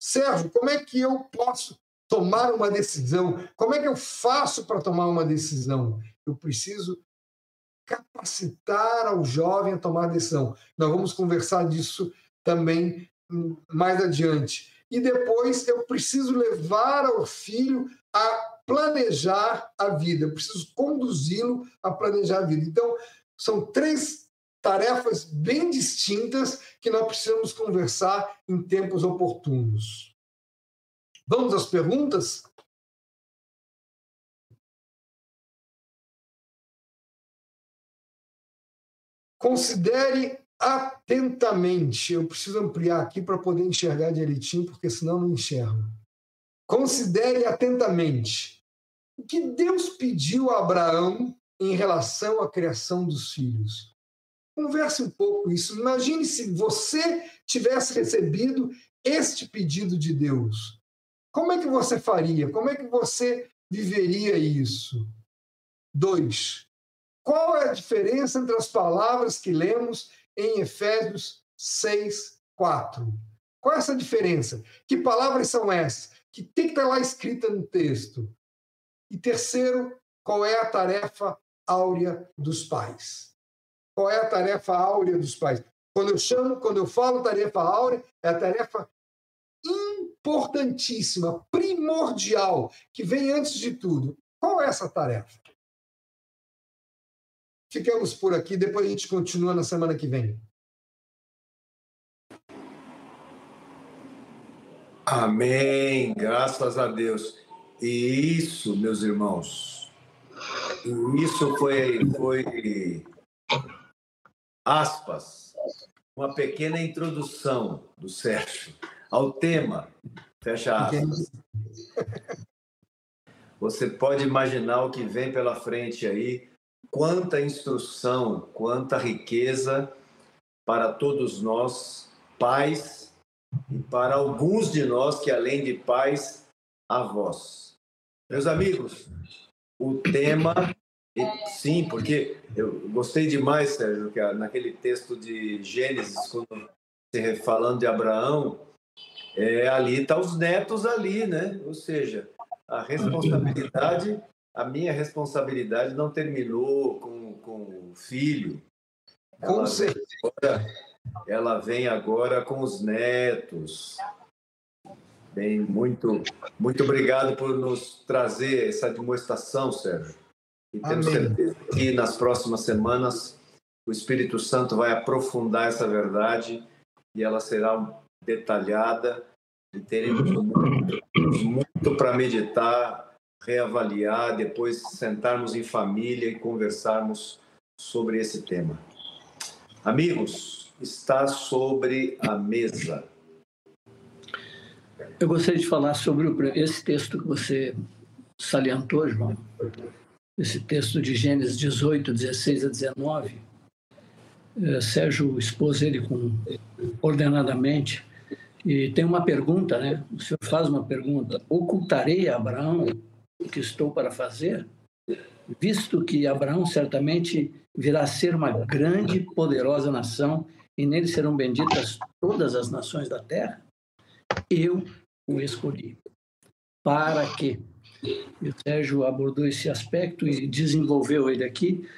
Sérgio, como é que eu posso tomar uma decisão? Como é que eu faço para tomar uma decisão? Eu preciso capacitar ao jovem a tomar decisão. Nós vamos conversar disso também mais adiante. E depois eu preciso levar ao filho a planejar a vida, eu preciso conduzi-lo a planejar a vida. Então, são três tarefas bem distintas que nós precisamos conversar em tempos oportunos. Vamos às perguntas? Considere atentamente. Eu preciso ampliar aqui para poder enxergar direitinho, porque senão não enxergo. Considere atentamente o que Deus pediu a Abraão em relação à criação dos filhos. Converse um pouco isso. Imagine se você tivesse recebido este pedido de Deus. Como é que você faria? Como é que você viveria isso? Dois. Qual é a diferença entre as palavras que lemos em Efésios 6, 4? Qual é essa diferença? Que palavras são essas? Que tem que estar lá escrita no texto. E terceiro, qual é a tarefa áurea dos pais? Qual é a tarefa áurea dos pais? Quando eu chamo, quando eu falo tarefa áurea, é a tarefa importantíssima, primordial, que vem antes de tudo. Qual é essa tarefa? Ficamos por aqui, depois a gente continua na semana que vem. Amém, graças a Deus. E isso, meus irmãos, isso foi, foi aspas, uma pequena introdução do Sérgio ao tema, fecha aspas. Você pode imaginar o que vem pela frente aí, quanta instrução, quanta riqueza para todos nós, pais e para alguns de nós que, além de pais, avós. Meus amigos, o tema, sim, porque eu gostei demais, Sérgio, que naquele texto de Gênesis, quando falando de Abraão, é, ali está os netos ali, né? Ou seja, a responsabilidade, a minha responsabilidade não terminou com, com o filho. Com certeza. Ela vem agora com os netos. Bem, muito, muito obrigado por nos trazer essa demonstração, Sérgio. E temos Amém. certeza que nas próximas semanas o Espírito Santo vai aprofundar essa verdade e ela será detalhada e teremos muito, muito para meditar, reavaliar, depois sentarmos em família e conversarmos sobre esse tema. Amigos, está sobre a mesa. Eu gostaria de falar sobre esse texto que você salientou, João. Esse texto de Gênesis 18, 16 a 19. É, Sérgio expôs ele com, ordenadamente. E tem uma pergunta, né? O senhor faz uma pergunta: ocultarei a Abraão o que estou para fazer? Visto que Abraão certamente virá a ser uma grande e poderosa nação, e nele serão benditas todas as nações da terra, eu o escolhi. Para quê? E o Sérgio abordou esse aspecto e desenvolveu ele aqui,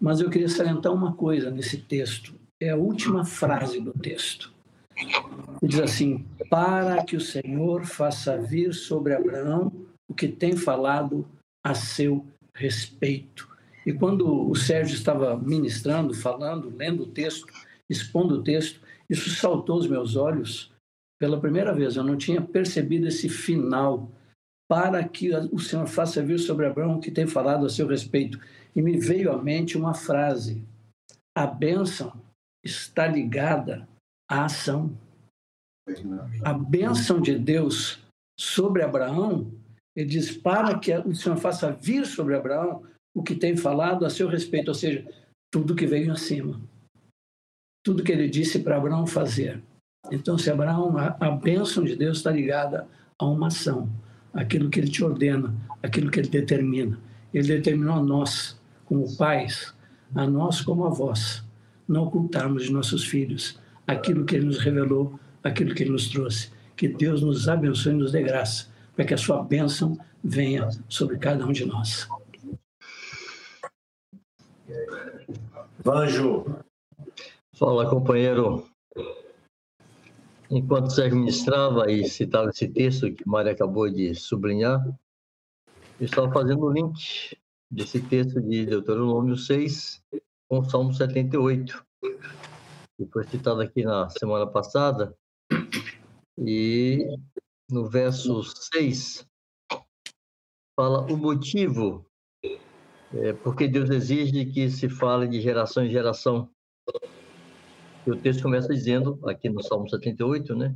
mas eu queria salientar uma coisa nesse texto. É a última frase do texto. Ele diz assim: Para que o Senhor faça vir sobre Abraão o que tem falado a seu respeito. E quando o Sérgio estava ministrando, falando, lendo o texto, expondo o texto, isso saltou aos meus olhos pela primeira vez. Eu não tinha percebido esse final para que o Senhor faça vir sobre Abraão que tem falado a seu respeito. E me veio à mente uma frase: a bênção está ligada à ação. A bênção de Deus sobre Abraão, ele diz: para que o Senhor faça vir sobre Abraão o que tem falado a seu respeito, ou seja, tudo que veio acima. Tudo que ele disse para Abraão fazer. Então, se Abraão, a, a bênção de Deus está ligada a uma ação aquilo que ele te ordena, aquilo que ele determina. Ele determinou a nós, como pais, a nós como avós, não ocultarmos de nossos filhos aquilo que ele nos revelou, aquilo que ele nos trouxe. Que Deus nos abençoe e nos dê graça, para que a sua bênção venha sobre cada um de nós. Vanjo. Fala, companheiro. Enquanto Sérgio ministrava e citava esse texto que Mário acabou de sublinhar, eu estava fazendo o link desse texto de Deuteronômio 6 com o Salmo 78, que foi citado aqui na semana passada. E no verso 6 fala o motivo é, porque Deus exige que se fale de geração em geração o texto começa dizendo, aqui no Salmo 78, né?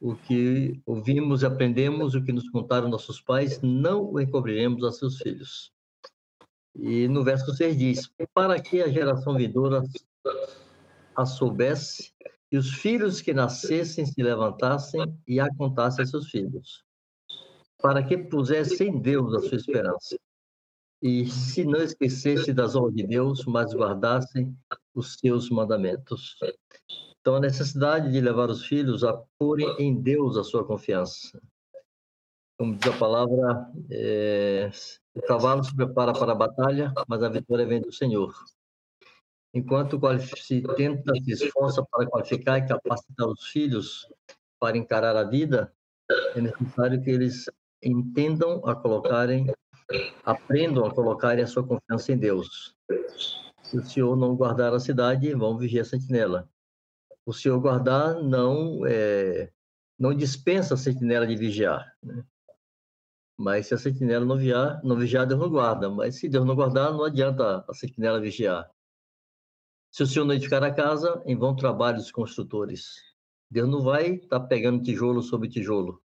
O que ouvimos e aprendemos, o que nos contaram nossos pais, não encobriremos a seus filhos. E no verso 6 diz: Para que a geração vindoura a soubesse e os filhos que nascessem se levantassem e a contassem a seus filhos, para que pusessem em Deus a sua esperança e se não esquecesse das honras de Deus, mas guardassem os seus mandamentos. Então, a necessidade de levar os filhos a porem em Deus a sua confiança. Como diz a palavra, é, o cavalo se prepara para a batalha, mas a vitória vem do Senhor. Enquanto se tenta, se esforça para qualificar e capacitar os filhos para encarar a vida, é necessário que eles entendam a colocarem Aprendam a colocar a sua confiança em Deus. Se o Senhor não guardar a cidade, vão vigiar a sentinela. O Senhor guardar, não é, não dispensa a sentinela de vigiar. Né? Mas se a sentinela não vigiar, não vigiar, Deus não guarda. Mas se Deus não guardar, não adianta a sentinela vigiar. Se o Senhor não edificar a casa, em vão trabalho os construtores. Deus não vai estar tá pegando tijolo sobre tijolo.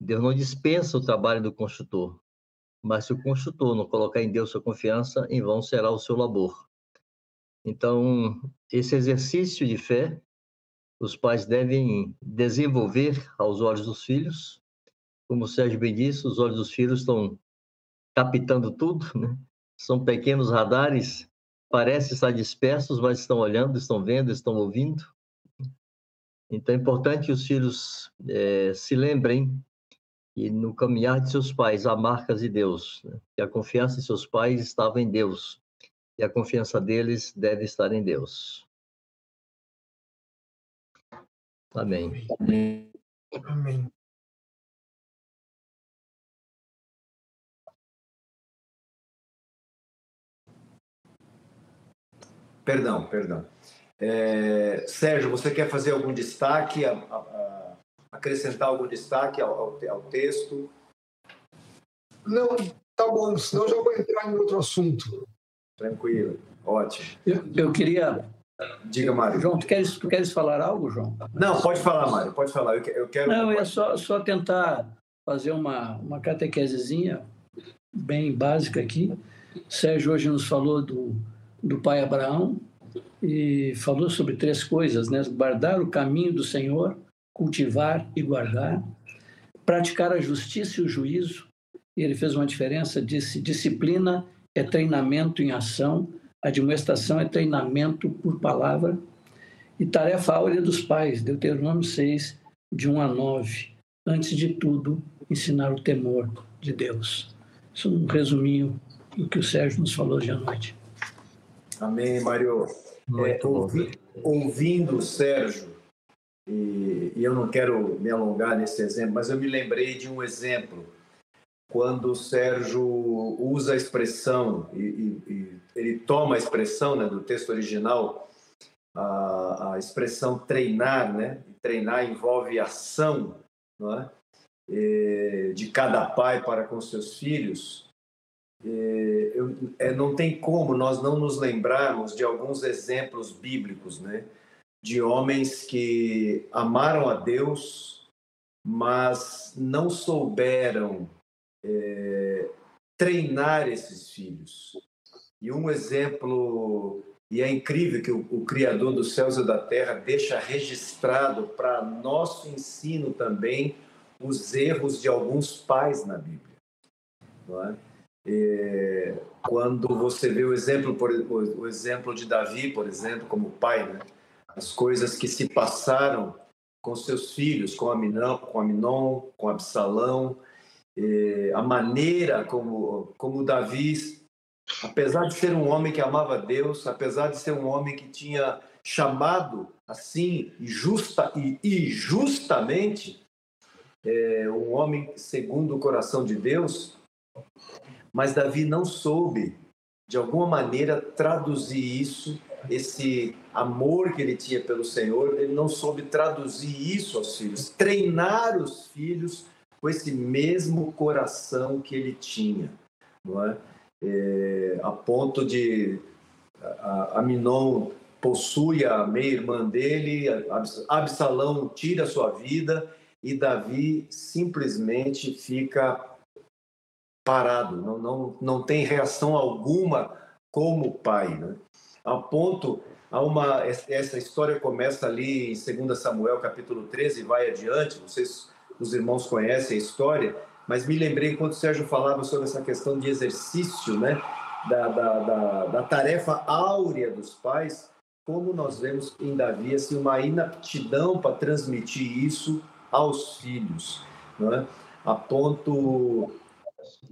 Deus não dispensa o trabalho do construtor. Mas se o construtor não colocar em Deus sua confiança, em vão será o seu labor. Então, esse exercício de fé, os pais devem desenvolver aos olhos dos filhos. Como o Sérgio bem disse, os olhos dos filhos estão captando tudo, né? São pequenos radares, parecem estar dispersos, mas estão olhando, estão vendo, estão ouvindo. Então é importante que os filhos é, se lembrem e no caminhar de seus pais há marcas de Deus, né? que a confiança de seus pais estava em Deus e a confiança deles deve estar em Deus. Amém. Amém. Perdão, perdão. É, Sérgio, você quer fazer algum destaque, a, a, a, acrescentar algum destaque ao, ao, ao, texto? Não, tá bom, senão já vou entrar em outro assunto. Tranquilo, ótimo. Eu, eu queria. Diga, Mário. João, tu queres, tu queres falar algo, João? Não, pode falar, Mário, pode falar. Eu, eu quero. Não, é só, só tentar fazer uma, uma catequesezinha bem básica aqui. Sérgio hoje nos falou do, do pai Abraão e falou sobre três coisas, né? Guardar o caminho do Senhor, cultivar e guardar, praticar a justiça e o juízo. E ele fez uma diferença, disse: disciplina é treinamento em ação, admoestação é treinamento por palavra. E tarefa áurea dos pais, Deuteronômio 6, de 1 a 9. Antes de tudo, ensinar o temor de Deus. Isso é um resuminho do que o Sérgio nos falou hoje à noite. Amém, Mário. É, ouvi, ouvindo o Sérgio, e, e, eu não quero me alongar nesse exemplo, mas eu me lembrei de um exemplo. Quando o Sérgio usa a expressão, e, e, e ele toma a expressão né, do texto original, a, a expressão treinar, né? treinar envolve ação, é? de cada pai para com seus filhos. Eu, é, não tem como nós não nos lembrarmos de alguns exemplos bíblicos, né? De homens que amaram a Deus, mas não souberam é, treinar esses filhos. E um exemplo, e é incrível que o, o Criador dos céus e da terra deixa registrado para nosso ensino também os erros de alguns pais na Bíblia. É? É, quando você vê o exemplo, por, o, exemplo de Davi, por exemplo, como pai, né? As coisas que se passaram com seus filhos, com Aminon, com Aminon, com Absalão, é, a maneira como, como Davi, apesar de ser um homem que amava Deus, apesar de ser um homem que tinha chamado assim justa e, e justamente é, um homem segundo o coração de Deus, mas Davi não soube, de alguma maneira, traduzir isso, esse amor que ele tinha pelo Senhor, ele não soube traduzir isso aos filhos, treinar os filhos com esse mesmo coração que ele tinha, não é? é a ponto de Aminon possui a meia-irmã dele, Absalão tira a sua vida e Davi simplesmente fica parado, não, não, não tem reação alguma como pai. Né? A ponto, há uma, essa história começa ali em 2 Samuel capítulo 13 e vai adiante, se os irmãos conhecem a história, mas me lembrei enquanto o Sérgio falava sobre essa questão de exercício, né? da, da, da, da tarefa áurea dos pais, como nós vemos em Davi assim, uma inaptidão para transmitir isso aos filhos. Né? A ponto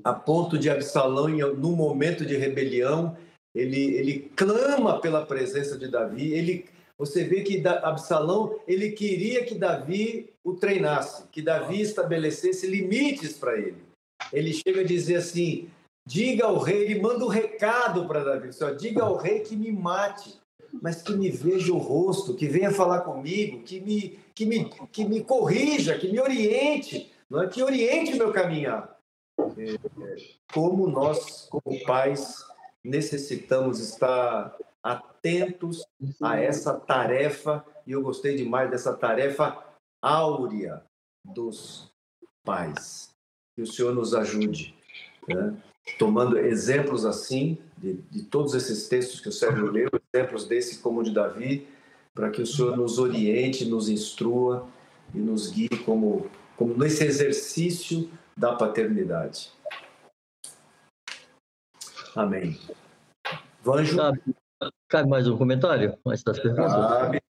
a ponto de Absalão, no momento de rebelião, ele, ele clama pela presença de Davi. Ele, você vê que Absalão ele queria que Davi o treinasse, que Davi estabelecesse limites para ele. Ele chega a dizer assim: diga ao rei, ele manda um recado para Davi, só diga ao rei que me mate, mas que me veja o rosto, que venha falar comigo, que me, que me, que me corrija, que me oriente, não é que oriente meu caminhar como nós, como pais, necessitamos estar atentos a essa tarefa, e eu gostei demais dessa tarefa áurea dos pais. Que o Senhor nos ajude, né? tomando exemplos assim, de, de todos esses textos que o Sérgio leu, exemplos desse como o de Davi, para que o Senhor nos oriente, nos instrua e nos guie como, como nesse exercício da paternidade. Amém. Vanjo. Cabe, cabe mais um comentário antes das perguntas? Cabe.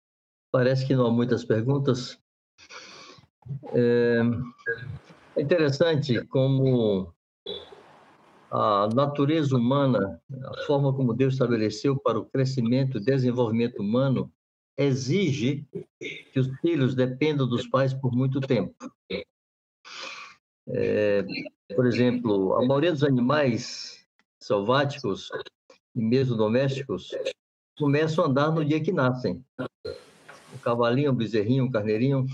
Parece que não há muitas perguntas. É, é interessante como a natureza humana, a forma como Deus estabeleceu para o crescimento e desenvolvimento humano, exige que os filhos dependam dos pais por muito tempo. É, por exemplo, a maioria dos animais selváticos e mesmo domésticos começam a andar no dia que nascem. O cavalinho, o bezerrinho, o carneirinho.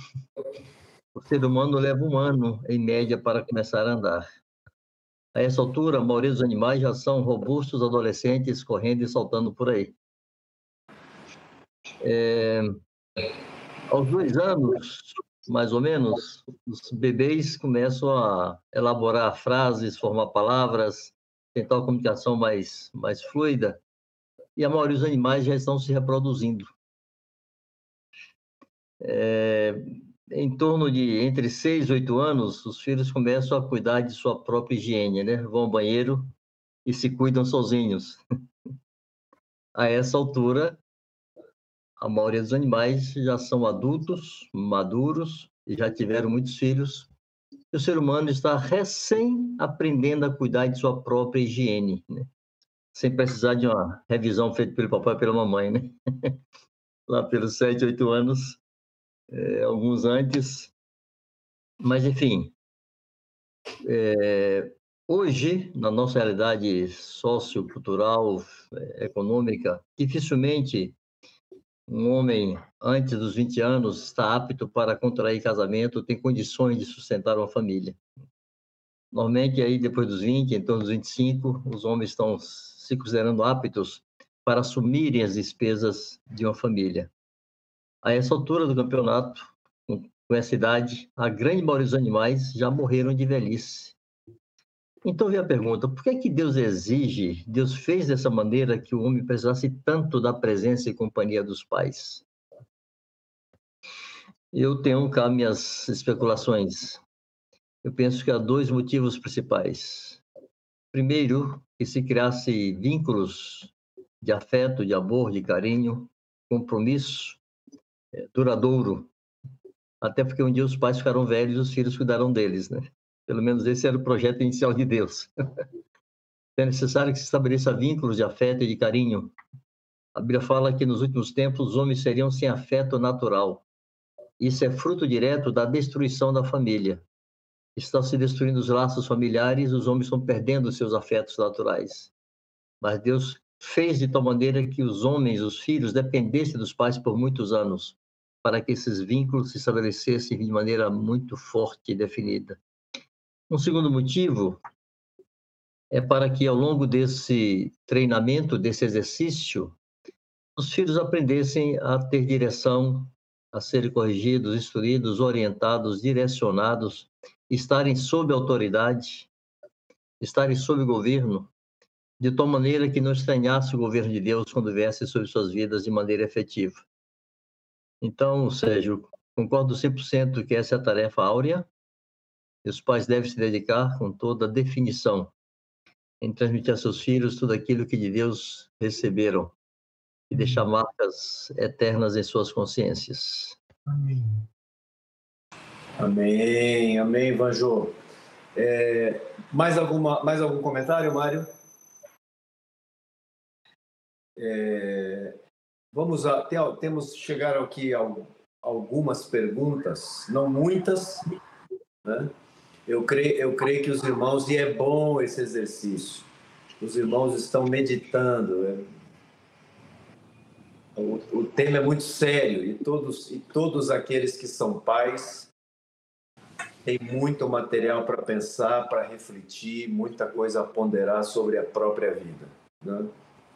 O ser humano leva um ano, em média, para começar a andar. A essa altura, a maioria dos animais já são robustos adolescentes correndo e saltando por aí. É, aos dois anos, mais ou menos, os bebês começam a elaborar frases, formar palavras, tentar uma comunicação mais, mais fluida, e a maioria dos animais já estão se reproduzindo. É, em torno de entre 6 e 8 anos, os filhos começam a cuidar de sua própria higiene, né? Vão ao banheiro e se cuidam sozinhos. a essa altura, a maioria dos animais já são adultos, maduros e já tiveram muitos filhos. O ser humano está recém aprendendo a cuidar de sua própria higiene, né? sem precisar de uma revisão feita pelo papai e pela mamãe, né? Lá pelos sete, oito anos, é, alguns antes. Mas, enfim, é, hoje, na nossa realidade sociocultural, é, econômica, dificilmente um homem antes dos 20 anos está apto para contrair casamento, tem condições de sustentar uma família. Normalmente, aí, depois dos 20, em torno dos 25, os homens estão se considerando aptos para assumirem as despesas de uma família. A essa altura do campeonato, com essa idade, a grande maioria dos animais já morreram de velhice. Então vem a pergunta: por que, que Deus exige, Deus fez dessa maneira que o homem precisasse tanto da presença e companhia dos pais? Eu tenho cá minhas especulações. Eu penso que há dois motivos principais. Primeiro, que se criasse vínculos de afeto, de amor, de carinho, compromisso é, duradouro. Até porque um dia os pais ficaram velhos e os filhos cuidaram deles, né? Pelo menos esse era o projeto inicial de Deus. é necessário que se estabeleça vínculos de afeto e de carinho. A Bíblia fala que nos últimos tempos os homens seriam sem afeto natural. Isso é fruto direto da destruição da família. Estão se destruindo os laços familiares, os homens estão perdendo seus afetos naturais. Mas Deus fez de tal maneira que os homens, os filhos, dependessem dos pais por muitos anos, para que esses vínculos se estabelecessem de maneira muito forte e definida. Um segundo motivo é para que, ao longo desse treinamento, desse exercício, os filhos aprendessem a ter direção, a serem corrigidos, instruídos, orientados, direcionados, estarem sob autoridade, estarem sob governo, de tal maneira que não estranhasse o governo de Deus quando viesse sobre suas vidas de maneira efetiva. Então, Sérgio, concordo 100% que essa é a tarefa áurea e os pais devem se dedicar com toda a definição em transmitir a seus filhos tudo aquilo que de Deus receberam e deixar marcas eternas em suas consciências. Amém. Amém, amém, Vanjô. É, mais, alguma, mais algum comentário, Mário? É, vamos a, tem, temos chegar aqui algumas perguntas, não muitas, né? Eu creio, eu creio que os irmãos, e é bom esse exercício, os irmãos estão meditando. É, o, o, tema é muito sério e todos, e todos aqueles que são pais têm muito material para pensar, para refletir, muita coisa a ponderar sobre a própria vida. Né?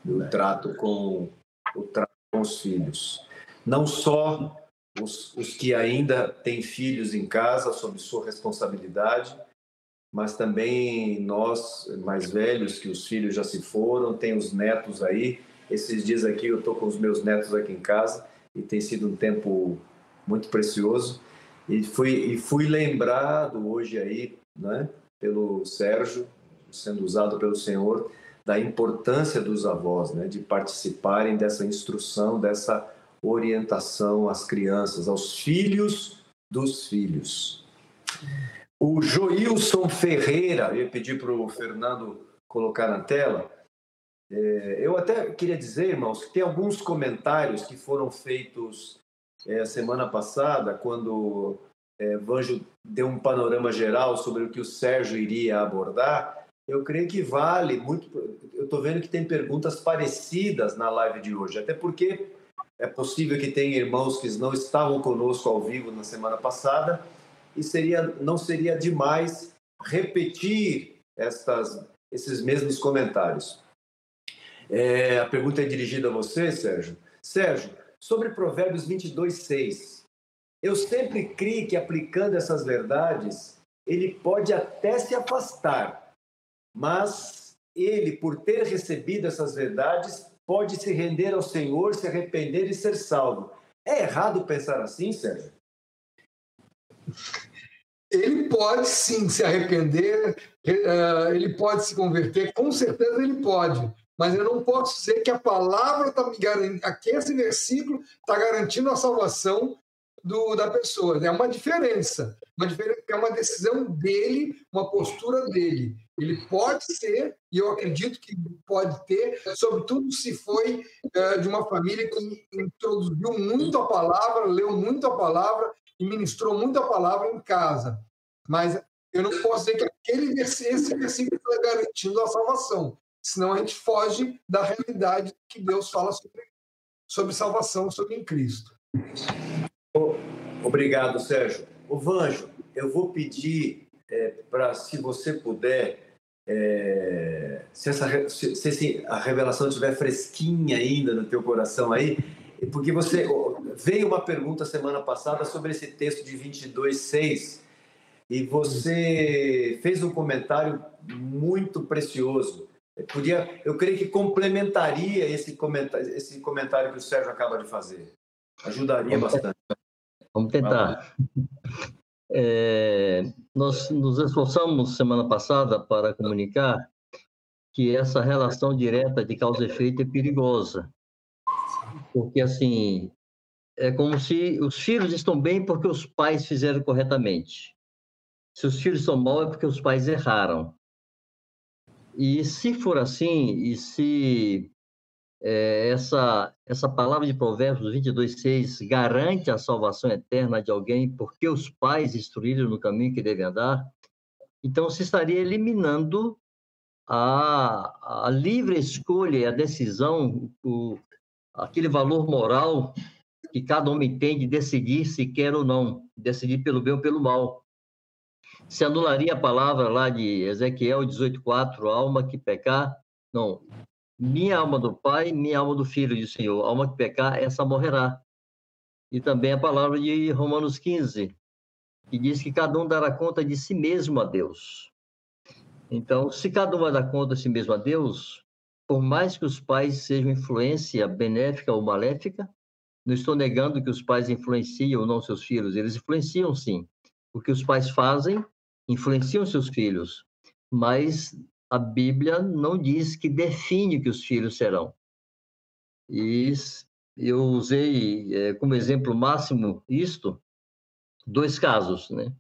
o trato com o trato com os filhos. Não só os, os que ainda têm filhos em casa sob sua responsabilidade, mas também nós mais velhos que os filhos já se foram, tem os netos aí. Esses dias aqui eu estou com os meus netos aqui em casa e tem sido um tempo muito precioso e fui e fui lembrado hoje aí, né, pelo Sérgio, sendo usado pelo Senhor da importância dos avós, né, de participarem dessa instrução, dessa orientação às crianças, aos filhos dos filhos. O Joilson Ferreira, eu ia pedir para o Fernando colocar na tela. É, eu até queria dizer, irmãos, que tem alguns comentários que foram feitos é, semana passada, quando é, Vanjo deu um panorama geral sobre o que o Sérgio iria abordar. Eu creio que vale muito. Eu estou vendo que tem perguntas parecidas na live de hoje, até porque é possível que tenha irmãos que não estavam conosco ao vivo na semana passada e seria, não seria demais repetir estas, esses mesmos comentários. É, a pergunta é dirigida a você, Sérgio. Sérgio, sobre Provérbios 22, 6. Eu sempre criei que aplicando essas verdades, ele pode até se afastar, mas ele, por ter recebido essas verdades, pode se render ao Senhor, se arrepender e ser salvo. É errado pensar assim, Sérgio? Ele pode sim se arrepender, eh, ele pode se converter, com certeza ele pode. Mas eu não posso dizer que a palavra está me garantindo, aqui esse versículo está garantindo a salvação do, da pessoa. É uma diferença, uma diferença é uma decisão dele, uma postura dele. Ele pode ser, e eu acredito que pode ter, sobretudo se foi é, de uma família que introduziu muito a palavra, leu muito a palavra e ministrou muito a palavra em casa. Mas eu não posso dizer que aquele versículo, está garantindo a salvação. Senão a gente foge da realidade que Deus fala sobre, sobre salvação, sobre em Cristo. Obrigado, Sérgio. O Vanjo, eu vou pedir é, para, se você puder, é, se, essa, se, se, a revelação estiver fresquinha ainda no teu coração aí, porque você veio uma pergunta semana passada sobre esse texto de 22:6 e você fez um comentário muito precioso. Eu podia, eu creio que complementaria esse comentário, esse comentário que o Sérgio acaba de fazer. Ajudaria bastante. Vamos tentar. É, nós nos esforçamos semana passada para comunicar que essa relação direta de causa e efeito é perigosa. Porque, assim, é como se os filhos estão bem porque os pais fizeram corretamente. Se os filhos estão mal é porque os pais erraram. E se for assim, e se é, essa, essa palavra de Provérbios 22, 6 garante a salvação eterna de alguém porque os pais instruíram no caminho que deve andar, então se estaria eliminando a, a livre escolha a decisão, o, aquele valor moral que cada homem tem de decidir se quer ou não, decidir pelo bem ou pelo mal. Se anularia a palavra lá de Ezequiel 18,4, alma que pecar, não, minha alma do Pai, minha alma do Filho, o Senhor. A alma que pecar, essa morrerá. E também a palavra de Romanos 15, que diz que cada um dará conta de si mesmo a Deus. Então, se cada um vai dar conta de si mesmo a Deus, por mais que os pais sejam influência benéfica ou maléfica, não estou negando que os pais influenciam ou não seus filhos, eles influenciam sim. O que os pais fazem influenciam seus filhos, mas a Bíblia não diz que define que os filhos serão. E eu usei é, como exemplo máximo isto, dois casos, né?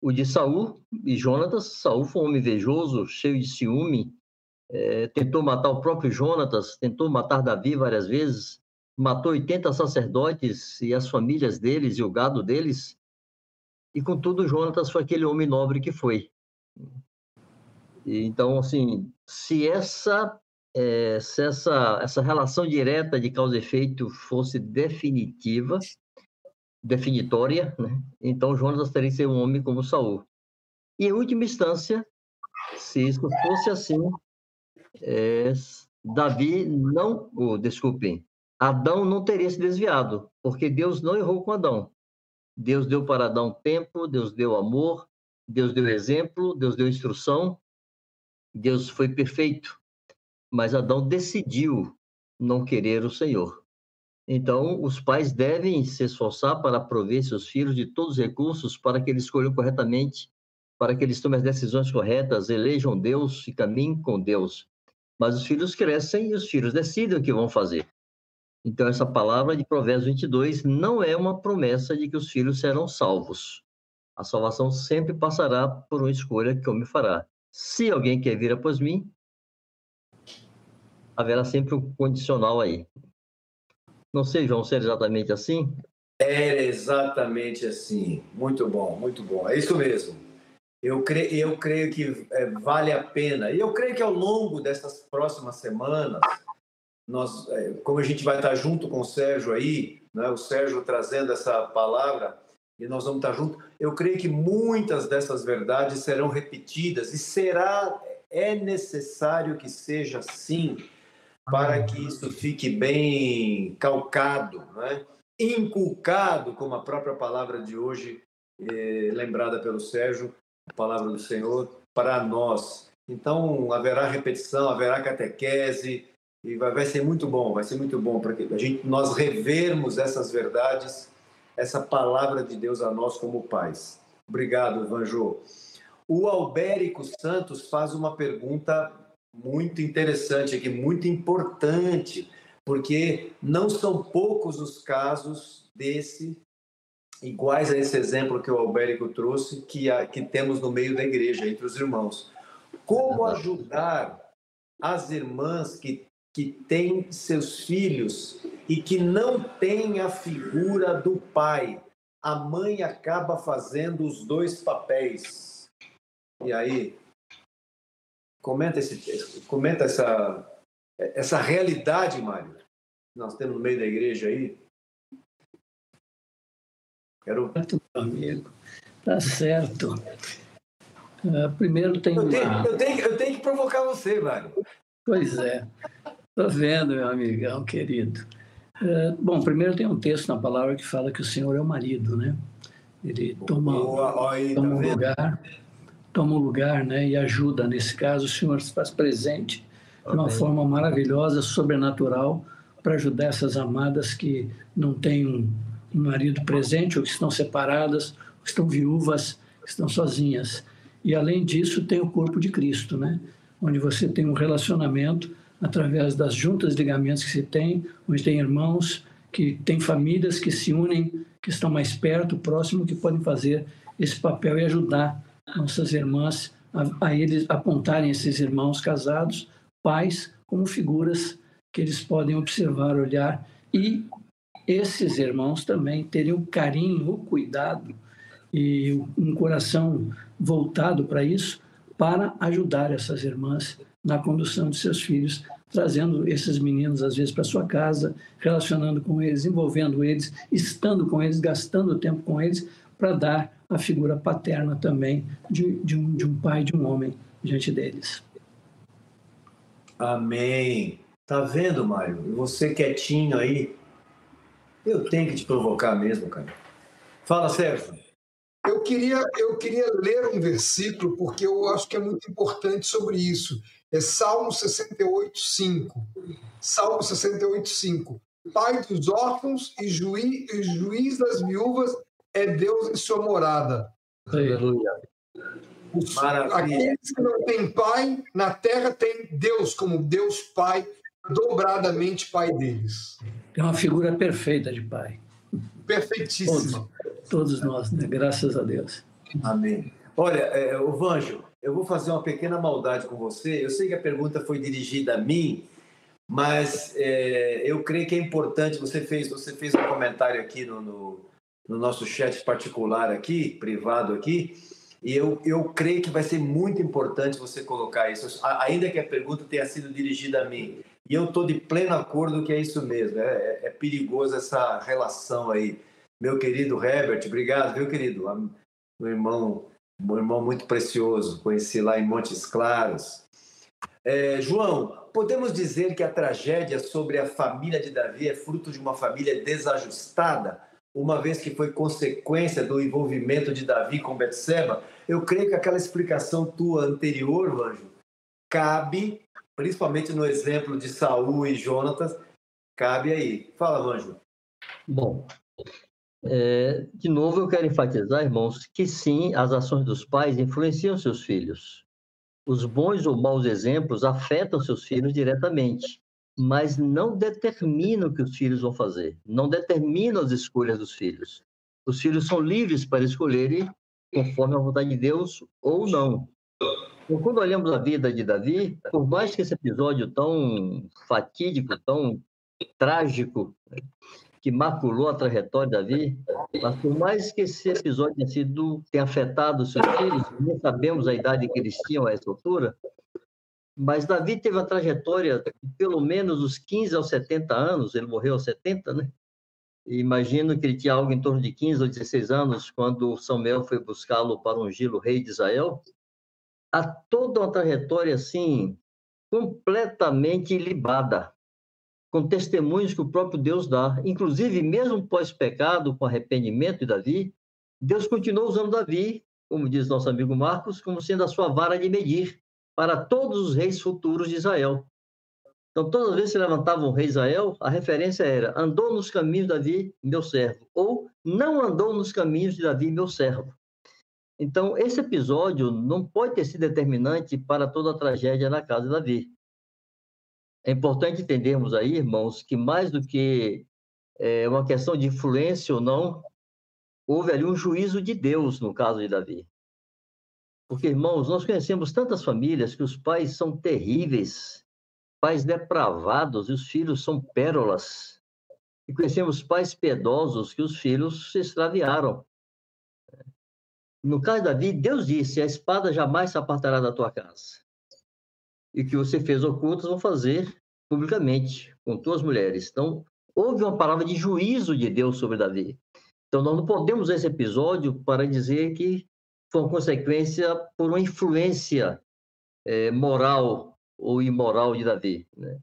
O de Saul e Jonatas. Saul foi um homem invejoso, cheio de ciúme, é, tentou matar o próprio Jonatas, tentou matar Davi várias vezes, matou 80 sacerdotes e as famílias deles e o gado deles. E contudo, Jonatas foi aquele homem nobre que foi. Então, assim, se essa é, se essa, essa relação direta de causa e efeito fosse definitiva, definitória, né? então Jonas teria que ser um homem como Saul. E, em última instância, se isso fosse assim, é, Davi não, oh, desculpem, Adão não teria se desviado, porque Deus não errou com Adão. Deus deu para Adão tempo, Deus deu amor, Deus deu exemplo, Deus deu instrução, Deus foi perfeito, mas Adão decidiu não querer o Senhor. Então, os pais devem se esforçar para prover seus filhos de todos os recursos para que eles escolham corretamente, para que eles tomem as decisões corretas, elejam Deus e caminhem com Deus. Mas os filhos crescem e os filhos decidem o que vão fazer. Então, essa palavra de Provérbios 22 não é uma promessa de que os filhos serão salvos. A salvação sempre passará por uma escolha que o homem fará. Se alguém quer vir após mim, haverá sempre um condicional aí. Não sei, João, ser exatamente assim? É exatamente assim. Muito bom, muito bom. É isso mesmo. Eu creio, eu creio que é, vale a pena. E eu creio que ao longo dessas próximas semanas, nós, é, como a gente vai estar junto com o Sérgio aí, né, o Sérgio trazendo essa palavra, e nós vamos estar juntos, eu creio que muitas dessas verdades serão repetidas e será, é necessário que seja assim, para que isso fique bem calcado, né? inculcado, como a própria palavra de hoje, eh, lembrada pelo Sérgio, a palavra do Senhor, para nós. Então, haverá repetição, haverá catequese, e vai, vai ser muito bom, vai ser muito bom para que a gente, nós revermos essas verdades, essa palavra de Deus a nós como pais. Obrigado, Vanjô. O Albérico Santos faz uma pergunta muito interessante aqui, muito importante, porque não são poucos os casos desse iguais a esse exemplo que o Albérico trouxe, que, que temos no meio da igreja, entre os irmãos. Como ajudar as irmãs que que tem seus filhos e que não tem a figura do pai. A mãe acaba fazendo os dois papéis. E aí, comenta, esse, comenta essa, essa realidade, Mário, nós temos no meio da igreja aí. Quero... Amigo, tá certo. Uh, primeiro tem eu tenho, uma... eu, tenho, eu tenho que provocar você, Mário. Pois é. Estou vendo, meu amigão querido. É, bom, primeiro tem um texto na palavra que fala que o Senhor é o marido, né? Ele toma, Boa, aí, toma tá um lugar, toma um lugar, né? E ajuda. Nesse caso, o Senhor se faz presente de uma forma maravilhosa, sobrenatural, para ajudar essas amadas que não têm um, um marido presente, ou que estão separadas, ou que estão viúvas, que estão sozinhas. E além disso, tem o corpo de Cristo, né? Onde você tem um relacionamento através das juntas de ligamentos que se tem, onde tem irmãos, que tem famílias que se unem, que estão mais perto, próximo, que podem fazer esse papel e ajudar nossas irmãs a, a eles apontarem esses irmãos casados, pais, como figuras que eles podem observar, olhar. E esses irmãos também terem o carinho, o cuidado e um coração voltado para isso, para ajudar essas irmãs na condução de seus filhos, trazendo esses meninos, às vezes, para sua casa, relacionando com eles, envolvendo eles, estando com eles, gastando tempo com eles, para dar a figura paterna também de, de, um, de um pai, de um homem diante deles. Amém. Tá vendo, Mário? Você quietinho aí, eu tenho que te provocar mesmo, cara. Fala, Sérgio. Eu queria, eu queria ler um versículo, porque eu acho que é muito importante sobre isso é Salmo 68, 5. Salmo 68, 5. Pai dos órfãos e juiz, e juiz das viúvas é Deus em sua morada. Aleluia. aqueles que não têm pai na terra têm Deus como Deus Pai, dobradamente Pai deles. É uma figura perfeita de Pai. Perfeitíssima. Todos, nós, né? graças a Deus. Amém. Olha, é, o Vanjo, eu vou fazer uma pequena maldade com você. Eu sei que a pergunta foi dirigida a mim, mas é, eu creio que é importante. Você fez, você fez um comentário aqui no, no, no, nosso chat particular aqui, privado aqui, e eu, eu creio que vai ser muito importante você colocar isso, ainda que a pergunta tenha sido dirigida a mim. E eu estou de pleno acordo que é isso mesmo. É, é, é perigoso essa relação aí. Meu querido Herbert, obrigado, viu, querido? Meu irmão um irmão muito precioso, conheci lá em Montes Claros. É, João, podemos dizer que a tragédia sobre a família de Davi é fruto de uma família desajustada, uma vez que foi consequência do envolvimento de Davi com Betseba? Eu creio que aquela explicação tua anterior, Anjo, cabe, principalmente no exemplo de Saul e Jonatas, cabe aí. Fala, Anjo. Bom, é, de novo, eu quero enfatizar, irmãos, que sim, as ações dos pais influenciam seus filhos. Os bons ou maus exemplos afetam seus filhos diretamente. mas não determina o que os filhos vão fazer, não determina as escolhas dos filhos. Os filhos são livres para escolherem conforme a vontade de Deus ou não. Então, quando olhamos a vida de Davi, por mais que esse episódio tão fatídico, tão trágico, que maculou a trajetória de Davi, mas por mais que esse episódio tenha, sido, tenha afetado os seus filhos, nem sabemos a idade que eles tinham a essa altura, mas Davi teve uma trajetória de pelo menos os 15 aos 70 anos, ele morreu aos 70, né? Imagino que ele tinha algo em torno de 15 ou 16 anos quando Samuel foi buscá-lo para ungir o rei de Israel. Há toda uma trajetória assim completamente libada, com testemunhos que o próprio Deus dá. Inclusive, mesmo pós-pecado, com arrependimento de Davi, Deus continuou usando Davi, como diz nosso amigo Marcos, como sendo a sua vara de medir para todos os reis futuros de Israel. Então, todas as vezes que levantava um rei Israel, a referência era andou nos caminhos de Davi, meu servo, ou não andou nos caminhos de Davi, meu servo. Então, esse episódio não pode ter sido determinante para toda a tragédia na casa de Davi. É importante entendermos aí, irmãos, que mais do que é, uma questão de influência ou não, houve ali um juízo de Deus no caso de Davi. Porque, irmãos, nós conhecemos tantas famílias que os pais são terríveis, pais depravados e os filhos são pérolas. E conhecemos pais piedosos que os filhos se extraviaram. No caso de Davi, Deus disse: a espada jamais se apartará da tua casa. E que você fez ocultas, vão fazer publicamente com tuas mulheres. Então, houve uma palavra de juízo de Deus sobre Davi. Então, nós não podemos esse episódio para dizer que foi uma consequência por uma influência é, moral ou imoral de Davi. Né?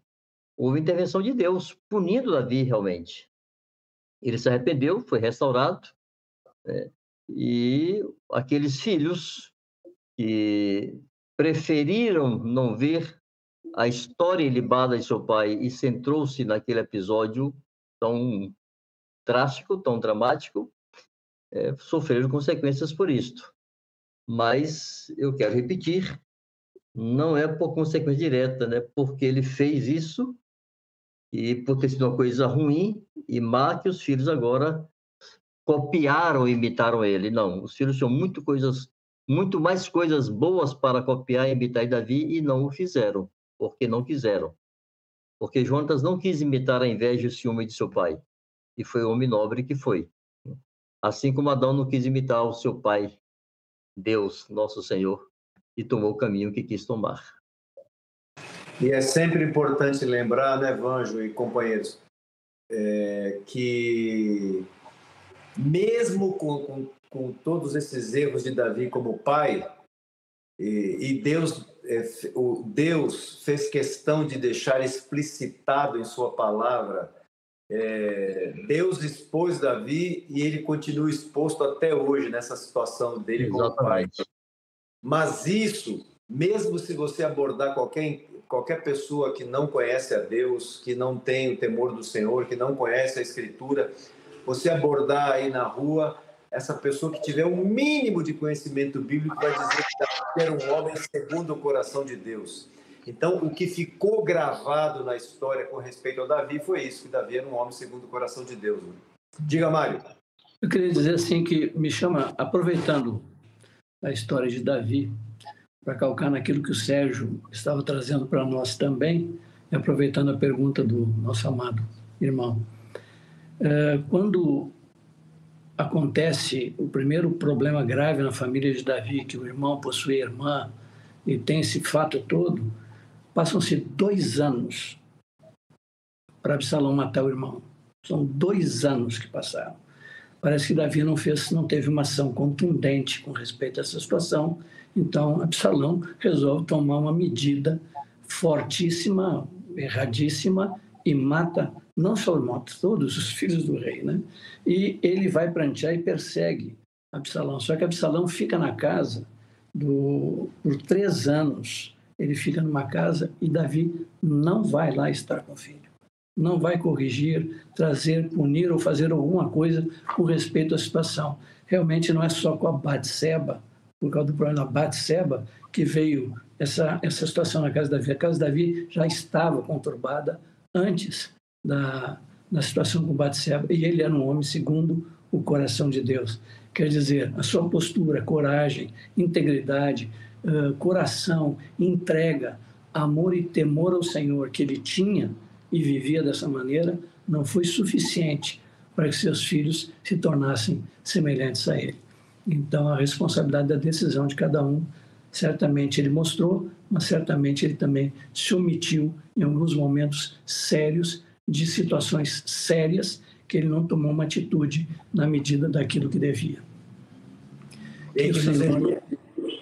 Houve intervenção de Deus punindo Davi realmente. Ele se arrependeu, foi restaurado, né? e aqueles filhos que preferiram não ver a história ilibada de seu pai e centrou-se naquele episódio tão trágico, tão dramático, é, sofreram consequências por isto. Mas eu quero repetir, não é por consequência direta, né? Porque ele fez isso e por ter sido uma coisa ruim e má que os filhos agora copiaram imitaram ele. Não, os filhos tinham muito coisas, muito mais coisas boas para copiar e imitar Davi e não o fizeram, porque não quiseram. Porque Jonatas não quis imitar a inveja e o ciúme de seu pai, e foi o homem nobre que foi. Assim como Adão não quis imitar o seu pai, Deus, nosso Senhor, e tomou o caminho que quis tomar. E é sempre importante lembrar, né, Vanjo e companheiros, é, que mesmo com, com, com, todos esses erros de Davi como pai, e, Deus, é, o Deus fez questão de deixar explicitado em sua palavra, é, Deus expôs Davi e ele continua exposto até hoje nessa situação dele Exatamente. como pai. Mas isso, mesmo se você abordar qualquer, qualquer pessoa que não conhece a Deus, que não tem o temor do Senhor, que não conhece a Escritura, você abordar aí na rua, essa pessoa que tiver um mínimo de conhecimento bíblico vai dizer que era um homem segundo o coração de Deus. Então, o que ficou gravado na história com respeito ao Davi foi isso, que Davi era um homem segundo o coração de Deus. Né? Diga, Mário. Eu queria dizer assim que me chama, aproveitando a história de Davi, para calcar naquilo que o Sérgio estava trazendo para nós também, e aproveitando a pergunta do nosso amado irmão. É, quando acontece o primeiro problema grave na família de Davi, que o irmão possui a irmã, e tem esse fato todo, passam-se dois anos para Absalão matar o irmão. São dois anos que passaram. Parece que Davi não fez, não teve uma ação contundente com respeito a essa situação. Então, Absalão resolve tomar uma medida fortíssima, erradíssima e mata não só mata todos os filhos do rei, né? E ele vai prantear e persegue Absalão. Só que Absalão fica na casa do, por três anos. Ele fica numa casa e Davi não vai lá estar com o filho não vai corrigir, trazer, punir ou fazer alguma coisa com respeito à situação. Realmente não é só com a Batseba, por causa do problema da Batseba, que veio essa, essa situação na casa de Davi. A casa de Davi já estava conturbada antes da, da situação com Batseba, e ele era um homem segundo o coração de Deus. Quer dizer, a sua postura, coragem, integridade, uh, coração, entrega, amor e temor ao Senhor que ele tinha e vivia dessa maneira, não foi suficiente para que seus filhos se tornassem semelhantes a ele. Então, a responsabilidade da decisão de cada um, certamente ele mostrou, mas certamente ele também se omitiu em alguns momentos sérios, de situações sérias, que ele não tomou uma atitude na medida daquilo que devia. Que o Senhor,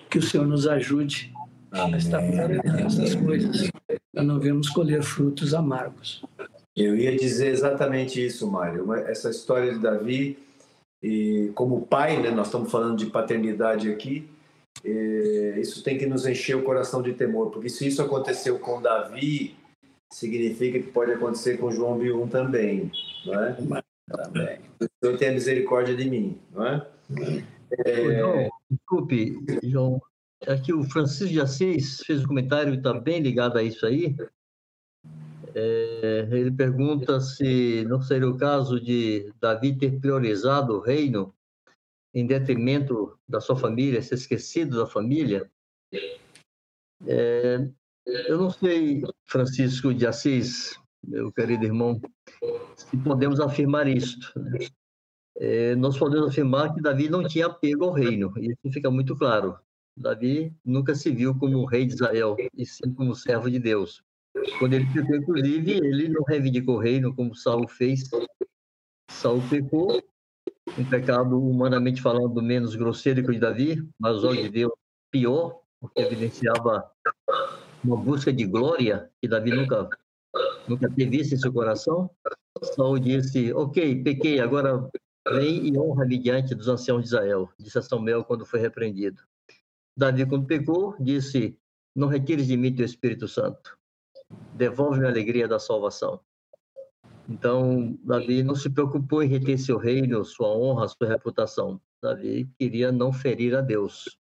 que o Senhor nos ajude a estar essas coisas, para não vermos colher frutos amargos. Eu ia dizer exatamente isso, Mário. Essa história de Davi, e como pai, né, nós estamos falando de paternidade aqui, isso tem que nos encher o coração de temor, porque se isso aconteceu com Davi, significa que pode acontecer com João Bium também, não é? Também. O Senhor tenha misericórdia de mim, não é? é... João, desculpe, João, aqui o Francisco de Assis fez um comentário que está bem ligado a isso aí, é, ele pergunta se não seria o caso de Davi ter priorizado o reino em detrimento da sua família, ser esquecido da família. É, eu não sei, Francisco de Assis, meu querido irmão, se podemos afirmar isto. Né? É, nós podemos afirmar que Davi não tinha apego ao reino, e isso fica muito claro. Davi nunca se viu como rei de Israel, e sim como servo de Deus. Quando ele pecou, inclusive, ele não reivindicou o reino como Saul fez. Saul pecou, um pecado humanamente falando menos grosseiro que o de Davi, mas olhos de Deus pior, porque evidenciava uma busca de glória que Davi nunca nunca teve isso em seu coração. Saul disse: Ok, pequei, agora vem e honra-me diante dos anciãos de Israel, disse a Samuel quando foi repreendido. Davi, quando pecou, disse: Não retires de mim teu Espírito Santo devolve a alegria da salvação. Então, Davi não se preocupou em reter seu reino, sua honra, sua reputação. Davi queria não ferir a Deus.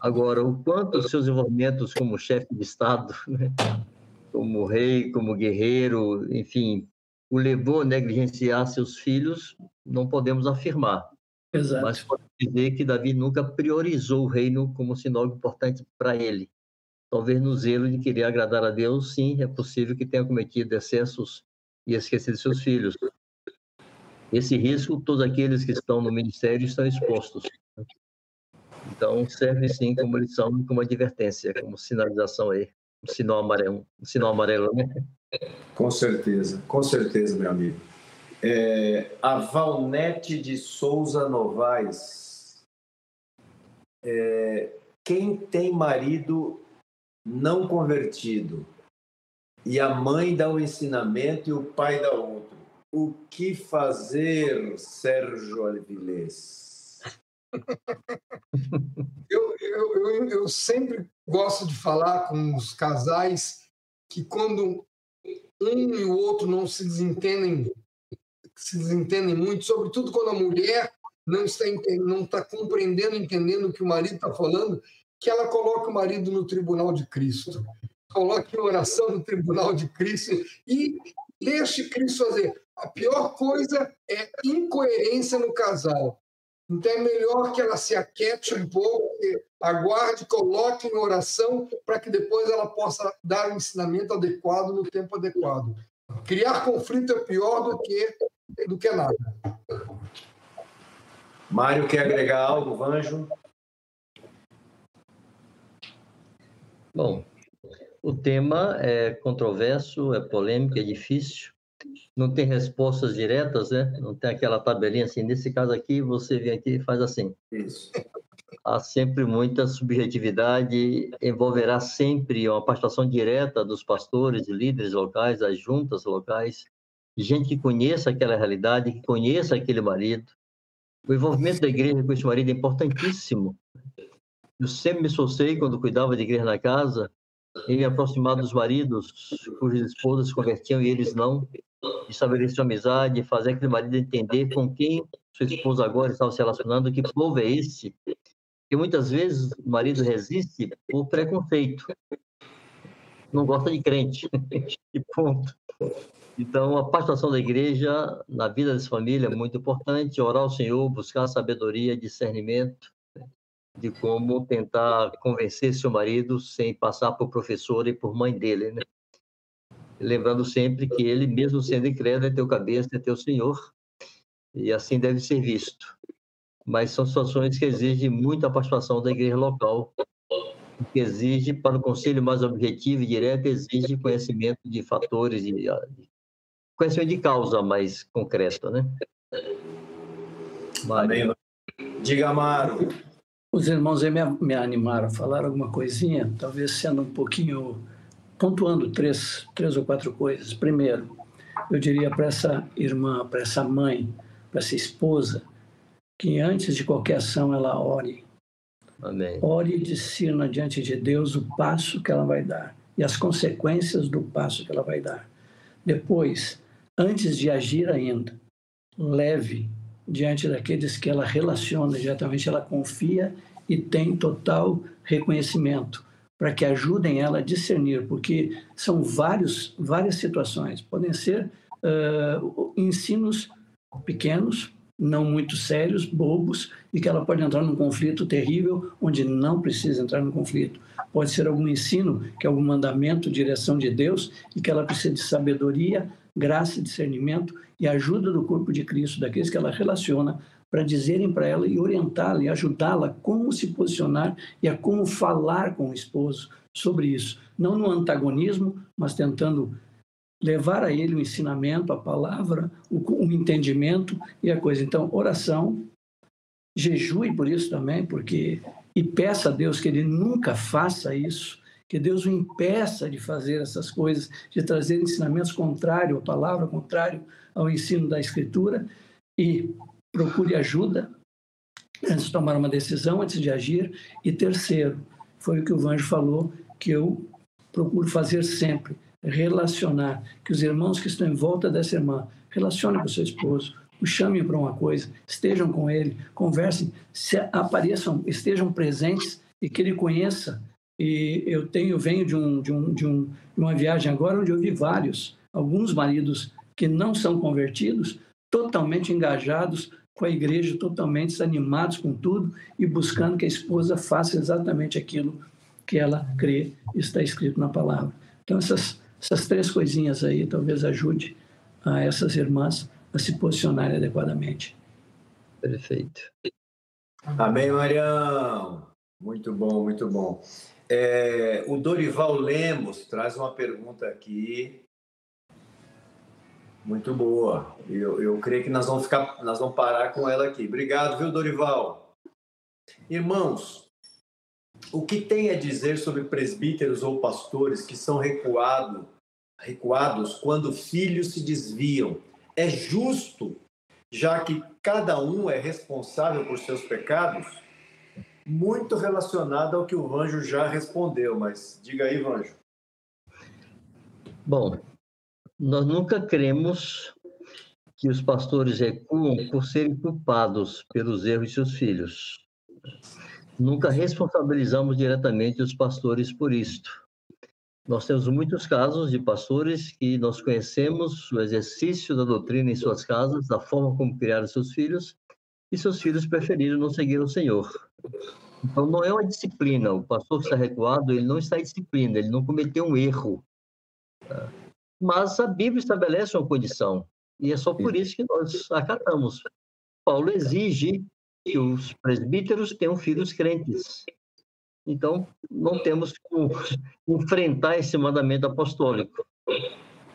Agora, o quanto os seus envolvimentos como chefe de Estado, né? como rei, como guerreiro, enfim, o levou a negligenciar seus filhos, não podemos afirmar. Exato. Mas podemos dizer que Davi nunca priorizou o reino como sinal importante para ele talvez no zelo de querer agradar a Deus, sim, é possível que tenha cometido excessos e esquecido seus filhos. Esse risco, todos aqueles que estão no ministério estão expostos. Então, serve sim como lição, como advertência, como sinalização aí, um sinal amarelo, um sinal amarelo, né? Com certeza, com certeza, meu amigo. É, a Valnete de Souza Novaes. É, quem tem marido não convertido, e a mãe dá um ensinamento e o pai dá outro. O que fazer, Sérgio Alvilés? Eu, eu, eu, eu sempre gosto de falar com os casais que quando um e o outro não se desentendem, se desentendem muito, sobretudo quando a mulher não está, não está compreendendo, entendendo o que o marido está falando, que ela coloque o marido no tribunal de Cristo. Coloque em oração no tribunal de Cristo e deixe Cristo fazer. A pior coisa é incoerência no casal. Então é melhor que ela se aquete um pouco, aguarde, coloque em oração para que depois ela possa dar o ensinamento adequado no tempo adequado. Criar conflito é pior do que do que nada. Mário quer agregar algo, Vanjo? Bom, o tema é controverso, é polêmico, é difícil, não tem respostas diretas, né? Não tem aquela tabelinha assim, nesse caso aqui, você vem aqui e faz assim. Isso. Há sempre muita subjetividade, envolverá sempre uma participação direta dos pastores, líderes locais, das juntas locais, gente que conheça aquela realidade, que conheça aquele marido. O envolvimento da igreja com esse marido é importantíssimo. Eu sempre me esforcei, quando cuidava de igreja na casa, em me aproximar dos maridos cujas esposas se convertiam e eles não, estabelecer amizade, fazer aquele marido entender com quem sua esposa agora estava se relacionando, que povo é esse, que muitas vezes o marido resiste por preconceito. não gosta de crente. e ponto. Então, a participação da igreja na vida dessa família é muito importante. Orar ao Senhor, buscar sabedoria, discernimento de como tentar convencer seu marido sem passar por professor e por mãe dele, né? Lembrando sempre que ele, mesmo sendo incrédulo, é teu cabeça, é teu Senhor, e assim deve ser visto. Mas são situações que exigem muita participação da igreja local, que exige, para o conselho mais objetivo e direto, exige conhecimento de fatores, de, de conhecimento de causa mais concreto, né? Mário. Diga, Amaro. Os irmãos aí me, me animaram a falar alguma coisinha, talvez sendo um pouquinho pontuando três, três ou quatro coisas. Primeiro, eu diria para essa irmã, para essa mãe, para essa esposa, que antes de qualquer ação ela ore. Amém. Ore e discirna diante de Deus o passo que ela vai dar e as consequências do passo que ela vai dar. Depois, antes de agir ainda, leve diante daqueles que ela relaciona diretamente, ela confia e tem total reconhecimento para que ajudem ela a discernir, porque são vários, várias situações. Podem ser uh, ensinos pequenos, não muito sérios, bobos, e que ela pode entrar num conflito terrível onde não precisa entrar no conflito. Pode ser algum ensino, que é algum mandamento, direção de Deus, e que ela precisa de sabedoria, graça, discernimento e ajuda do corpo de Cristo, daqueles que ela relaciona, para dizerem para ela e orientá-la e ajudá-la como se posicionar e a como falar com o esposo sobre isso. Não no antagonismo, mas tentando levar a ele o ensinamento, a palavra, o, o entendimento e a coisa. Então, oração, jejue por isso também, porque e peça a Deus que ele nunca faça isso, que Deus o impeça de fazer essas coisas, de trazer ensinamentos contrários à palavra, contrário ao ensino da Escritura, e procure ajuda antes de tomar uma decisão, antes de agir. E terceiro, foi o que o Vanjo falou, que eu procuro fazer sempre, relacionar, que os irmãos que estão em volta dessa irmã relacionem com seu esposo, o chamem para uma coisa, estejam com ele, conversem, se apareçam, estejam presentes e que ele conheça. E eu tenho, venho de, um, de, um, de, um, de uma viagem agora onde eu vi vários, alguns maridos que não são convertidos, totalmente engajados com a igreja, totalmente animados com tudo e buscando que a esposa faça exatamente aquilo que ela crê está escrito na palavra. Então, essas, essas três coisinhas aí talvez ajude a essas irmãs a se posicionarem adequadamente. Perfeito. Amém, Marião. Muito bom, muito bom. É, o Dorival Lemos traz uma pergunta aqui muito boa. Eu, eu creio que nós vamos ficar, nós vamos parar com ela aqui. Obrigado, viu, Dorival? Irmãos, o que tem a dizer sobre presbíteros ou pastores que são recuado, recuados quando filhos se desviam? É justo, já que cada um é responsável por seus pecados? Muito relacionado ao que o Vanjo já respondeu, mas diga aí, Vanjo. Bom, nós nunca cremos que os pastores recuam por serem culpados pelos erros de seus filhos. Nunca responsabilizamos diretamente os pastores por isto. Nós temos muitos casos de pastores que nós conhecemos o exercício da doutrina em suas casas, da forma como criaram seus filhos, e seus filhos preferiram não seguir o Senhor. Então, não é uma disciplina. O pastor que está recuado, ele não está em disciplina, ele não cometeu um erro. Tá? Mas a Bíblia estabelece uma condição, e é só por isso que nós acatamos. Paulo exige que os presbíteros tenham filhos crentes. Então, não temos como enfrentar esse mandamento apostólico,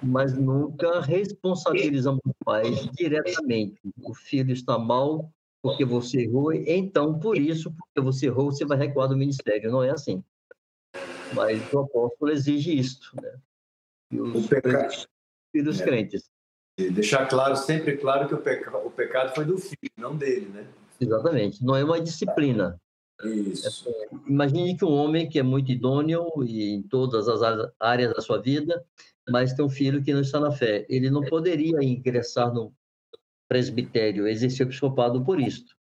mas nunca responsabilizamos o pai diretamente. O filho está mal porque você errou, então, por isso, porque você errou, você vai recuar do ministério. Não é assim. Mas o apóstolo exige isto. Né? e os, pecado, e dos é. crentes. E deixar claro, sempre claro que o, peca, o pecado foi do filho, não dele, né? Exatamente. Não é uma disciplina. Isso. É, imagine que um homem que é muito idôneo em todas as áreas da sua vida, mas tem um filho que não está na fé. Ele não poderia ingressar no presbitério, exercer o episcopado por isto.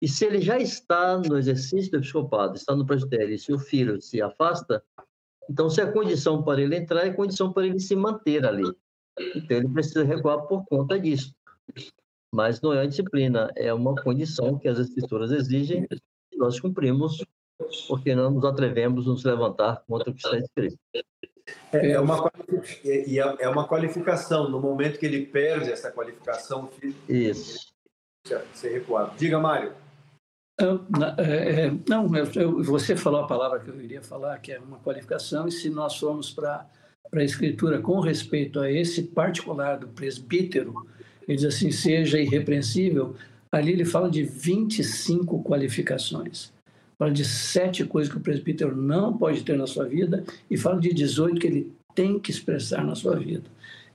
E se ele já está no exercício do episcopado, está no presbitério, e se o filho se afasta, Então, se a condição para ele entrar é condição para ele se manter ali. Então, ele precisa recuar por conta disso. Mas não é uma disciplina, é uma condição que as escrituras exigem e nós cumprimos, porque não nos atrevemos a nos levantar contra o que está escrito. É, é uma, é, é uma qualificação. No momento que ele perde essa qualificação, isso. ser recuado. Diga, Mário. É, não, você falou a palavra que eu iria falar, que é uma qualificação, e se nós formos para a Escritura com respeito a esse particular do presbítero, ele diz assim: seja irrepreensível. Ali ele fala de 25 qualificações. Fala de sete coisas que o presbítero não pode ter na sua vida e fala de 18 que ele tem que expressar na sua vida.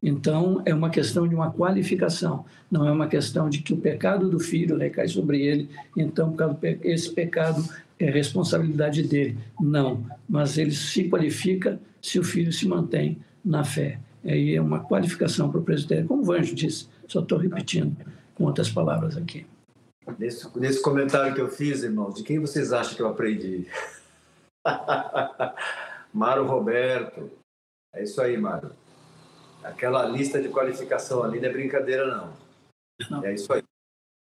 Então, é uma questão de uma qualificação, não é uma questão de que o pecado do filho recai sobre ele, então esse pecado é responsabilidade dele. Não, mas ele se qualifica se o filho se mantém na fé. Aí é uma qualificação para o presbitério, como o Vanjo disse, só estou repetindo com outras palavras aqui. Nesse, nesse comentário que eu fiz, irmãos, de quem vocês acham que eu aprendi? Mário Roberto. É isso aí, Mário. Aquela lista de qualificação ali não é brincadeira, não. não. É isso aí.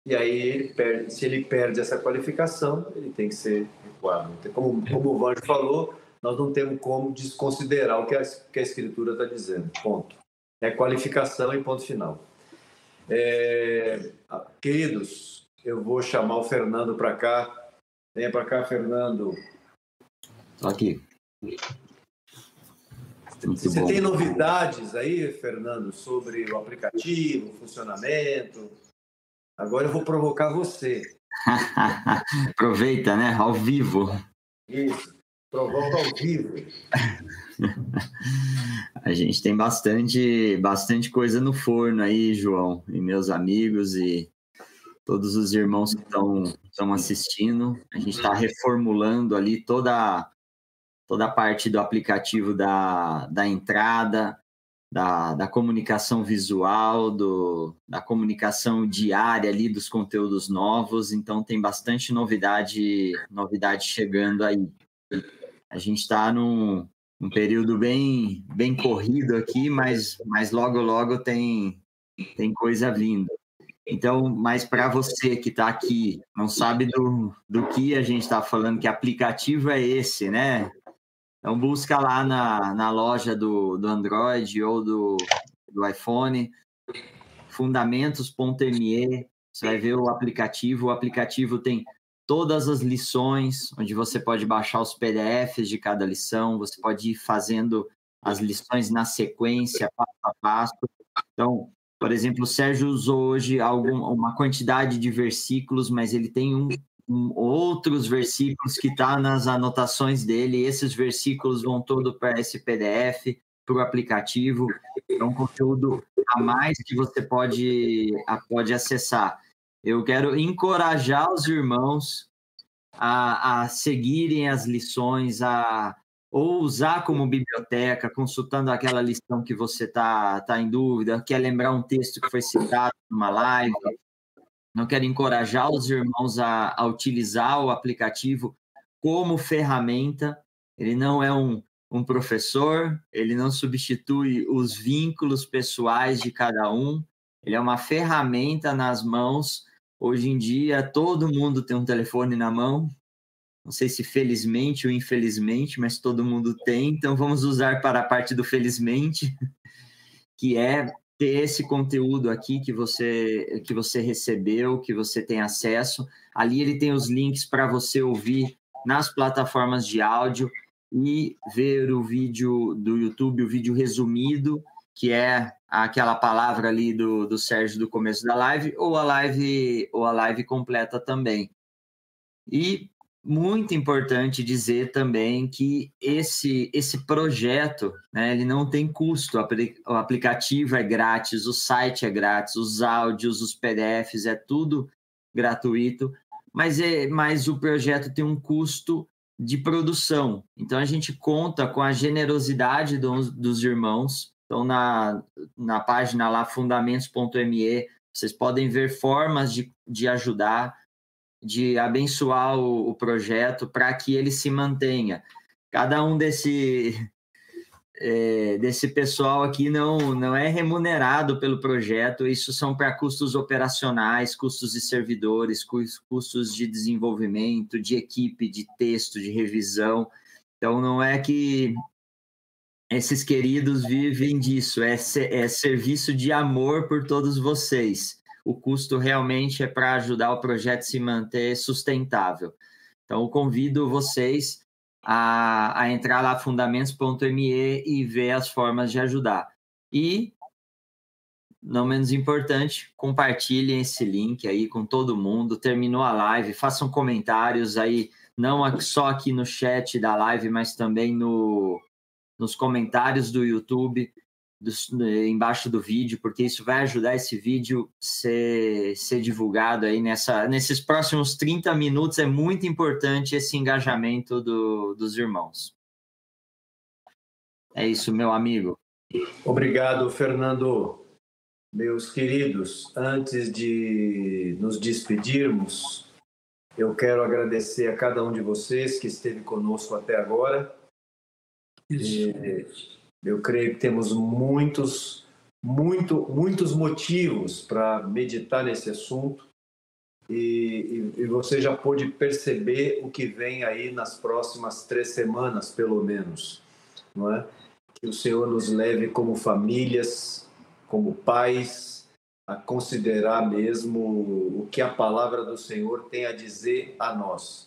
E aí, ele perde, se ele perde essa qualificação, ele tem que ser recuado. Então, como, como o Vanjo falou, nós não temos como desconsiderar o que a, que a Escritura está dizendo. Ponto. É qualificação e ponto final. É, queridos, eu vou chamar o Fernando para cá. Venha para cá, Fernando. Aqui. Muito Você bom. tem novidades aí, Fernando, sobre o aplicativo, o funcionamento? Agora eu vou provocar você. Aproveita, né? Ao vivo. Isso, provoca ao vivo. A gente tem bastante, bastante coisa no forno aí, João, e meus amigos e todos os irmãos que estão assistindo. A gente está reformulando ali toda toda a parte do aplicativo da, da entrada, da, da comunicação visual, do, da comunicação diária ali dos conteúdos novos, então tem bastante novidade, novidade chegando aí. A gente está num, num período bem, bem corrido aqui, mas, mas logo, logo tem, tem coisa vindo. Então, mas para você que está aqui, não sabe do, do que a gente está falando, que aplicativo é esse, né? Então busca lá na, na loja do, do Android ou do, do iPhone, fundamentos.me, você vai ver o aplicativo. O aplicativo tem todas as lições, onde você pode baixar os PDFs de cada lição, você pode ir fazendo as lições na sequência, passo a passo. Então, por exemplo, o Sérgio usou hoje algum, uma quantidade de versículos, mas ele tem um, outros versículos que tá nas anotações dele. Esses versículos vão todo para esse PDF, para o aplicativo. É um conteúdo a mais que você pode, pode acessar. Eu quero encorajar os irmãos a, a seguirem as lições, a ou usar como biblioteca, consultando aquela lição que você está tá em dúvida, quer lembrar um texto que foi citado numa live, não quero encorajar os irmãos a, a utilizar o aplicativo como ferramenta. Ele não é um, um professor, ele não substitui os vínculos pessoais de cada um, ele é uma ferramenta nas mãos. Hoje em dia, todo mundo tem um telefone na mão. Não sei se felizmente ou infelizmente, mas todo mundo tem. Então, vamos usar para a parte do felizmente, que é ter esse conteúdo aqui que você que você recebeu, que você tem acesso. Ali ele tem os links para você ouvir nas plataformas de áudio e ver o vídeo do YouTube, o vídeo resumido, que é aquela palavra ali do, do Sérgio do começo da live, ou a live ou a live completa também. E muito importante dizer também que esse, esse projeto, né, ele não tem custo, o aplicativo é grátis, o site é grátis, os áudios, os PDFs, é tudo gratuito, mas, é, mas o projeto tem um custo de produção. Então, a gente conta com a generosidade dos, dos irmãos. Então, na, na página lá, fundamentos.me, vocês podem ver formas de, de ajudar de abençoar o, o projeto para que ele se mantenha. Cada um desse, é, desse pessoal aqui não, não é remunerado pelo projeto, isso são para custos operacionais, custos de servidores, custos de desenvolvimento, de equipe, de texto, de revisão. Então, não é que esses queridos vivem disso, é, é serviço de amor por todos vocês. O custo realmente é para ajudar o projeto a se manter sustentável. Então, convido vocês a, a entrar lá fundamentos.me e ver as formas de ajudar. E, não menos importante, compartilhem esse link aí com todo mundo. Terminou a live, façam comentários aí, não só aqui no chat da live, mas também no, nos comentários do YouTube do, embaixo do vídeo, porque isso vai ajudar esse vídeo ser, ser divulgado aí nessa, nesses próximos 30 minutos. É muito importante esse engajamento do, dos irmãos. É isso, meu amigo. Obrigado, Fernando. Meus queridos, antes de nos despedirmos, eu quero agradecer a cada um de vocês que esteve conosco até agora. Eu creio que temos muitos, muito, muitos motivos para meditar nesse assunto e, e, e, você já pôde perceber o que vem aí nas próximas três semanas, pelo menos, não é? Que o Senhor nos leve como famílias, como pais, a considerar mesmo o que a palavra do Senhor tem a dizer a nós.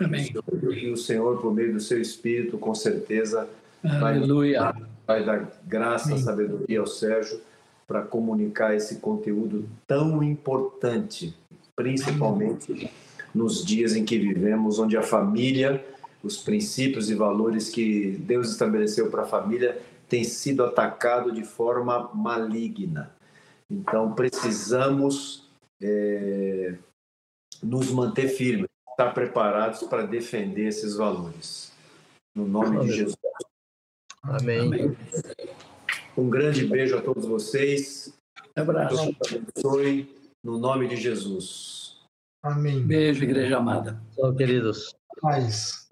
Amém. E o Senhor, por meio do seu Espírito, com certeza Aleluia. Vai, dar graça, e sabedoria ao Sérgio para comunicar esse conteúdo tão importante, principalmente nos dias em que vivemos, onde a família, os princípios e valores que Deus estabeleceu para a família, têm sido atacado de forma maligna. Então, precisamos é, nos manter firmes, estar preparados para defender esses valores. No nome de Jesus. Amém. Amém. Um grande beijo a todos vocês. Um abraço. Deus abençoe, no nome de Jesus. Amém. Beijo, igreja amada. Tchau, queridos. Paz.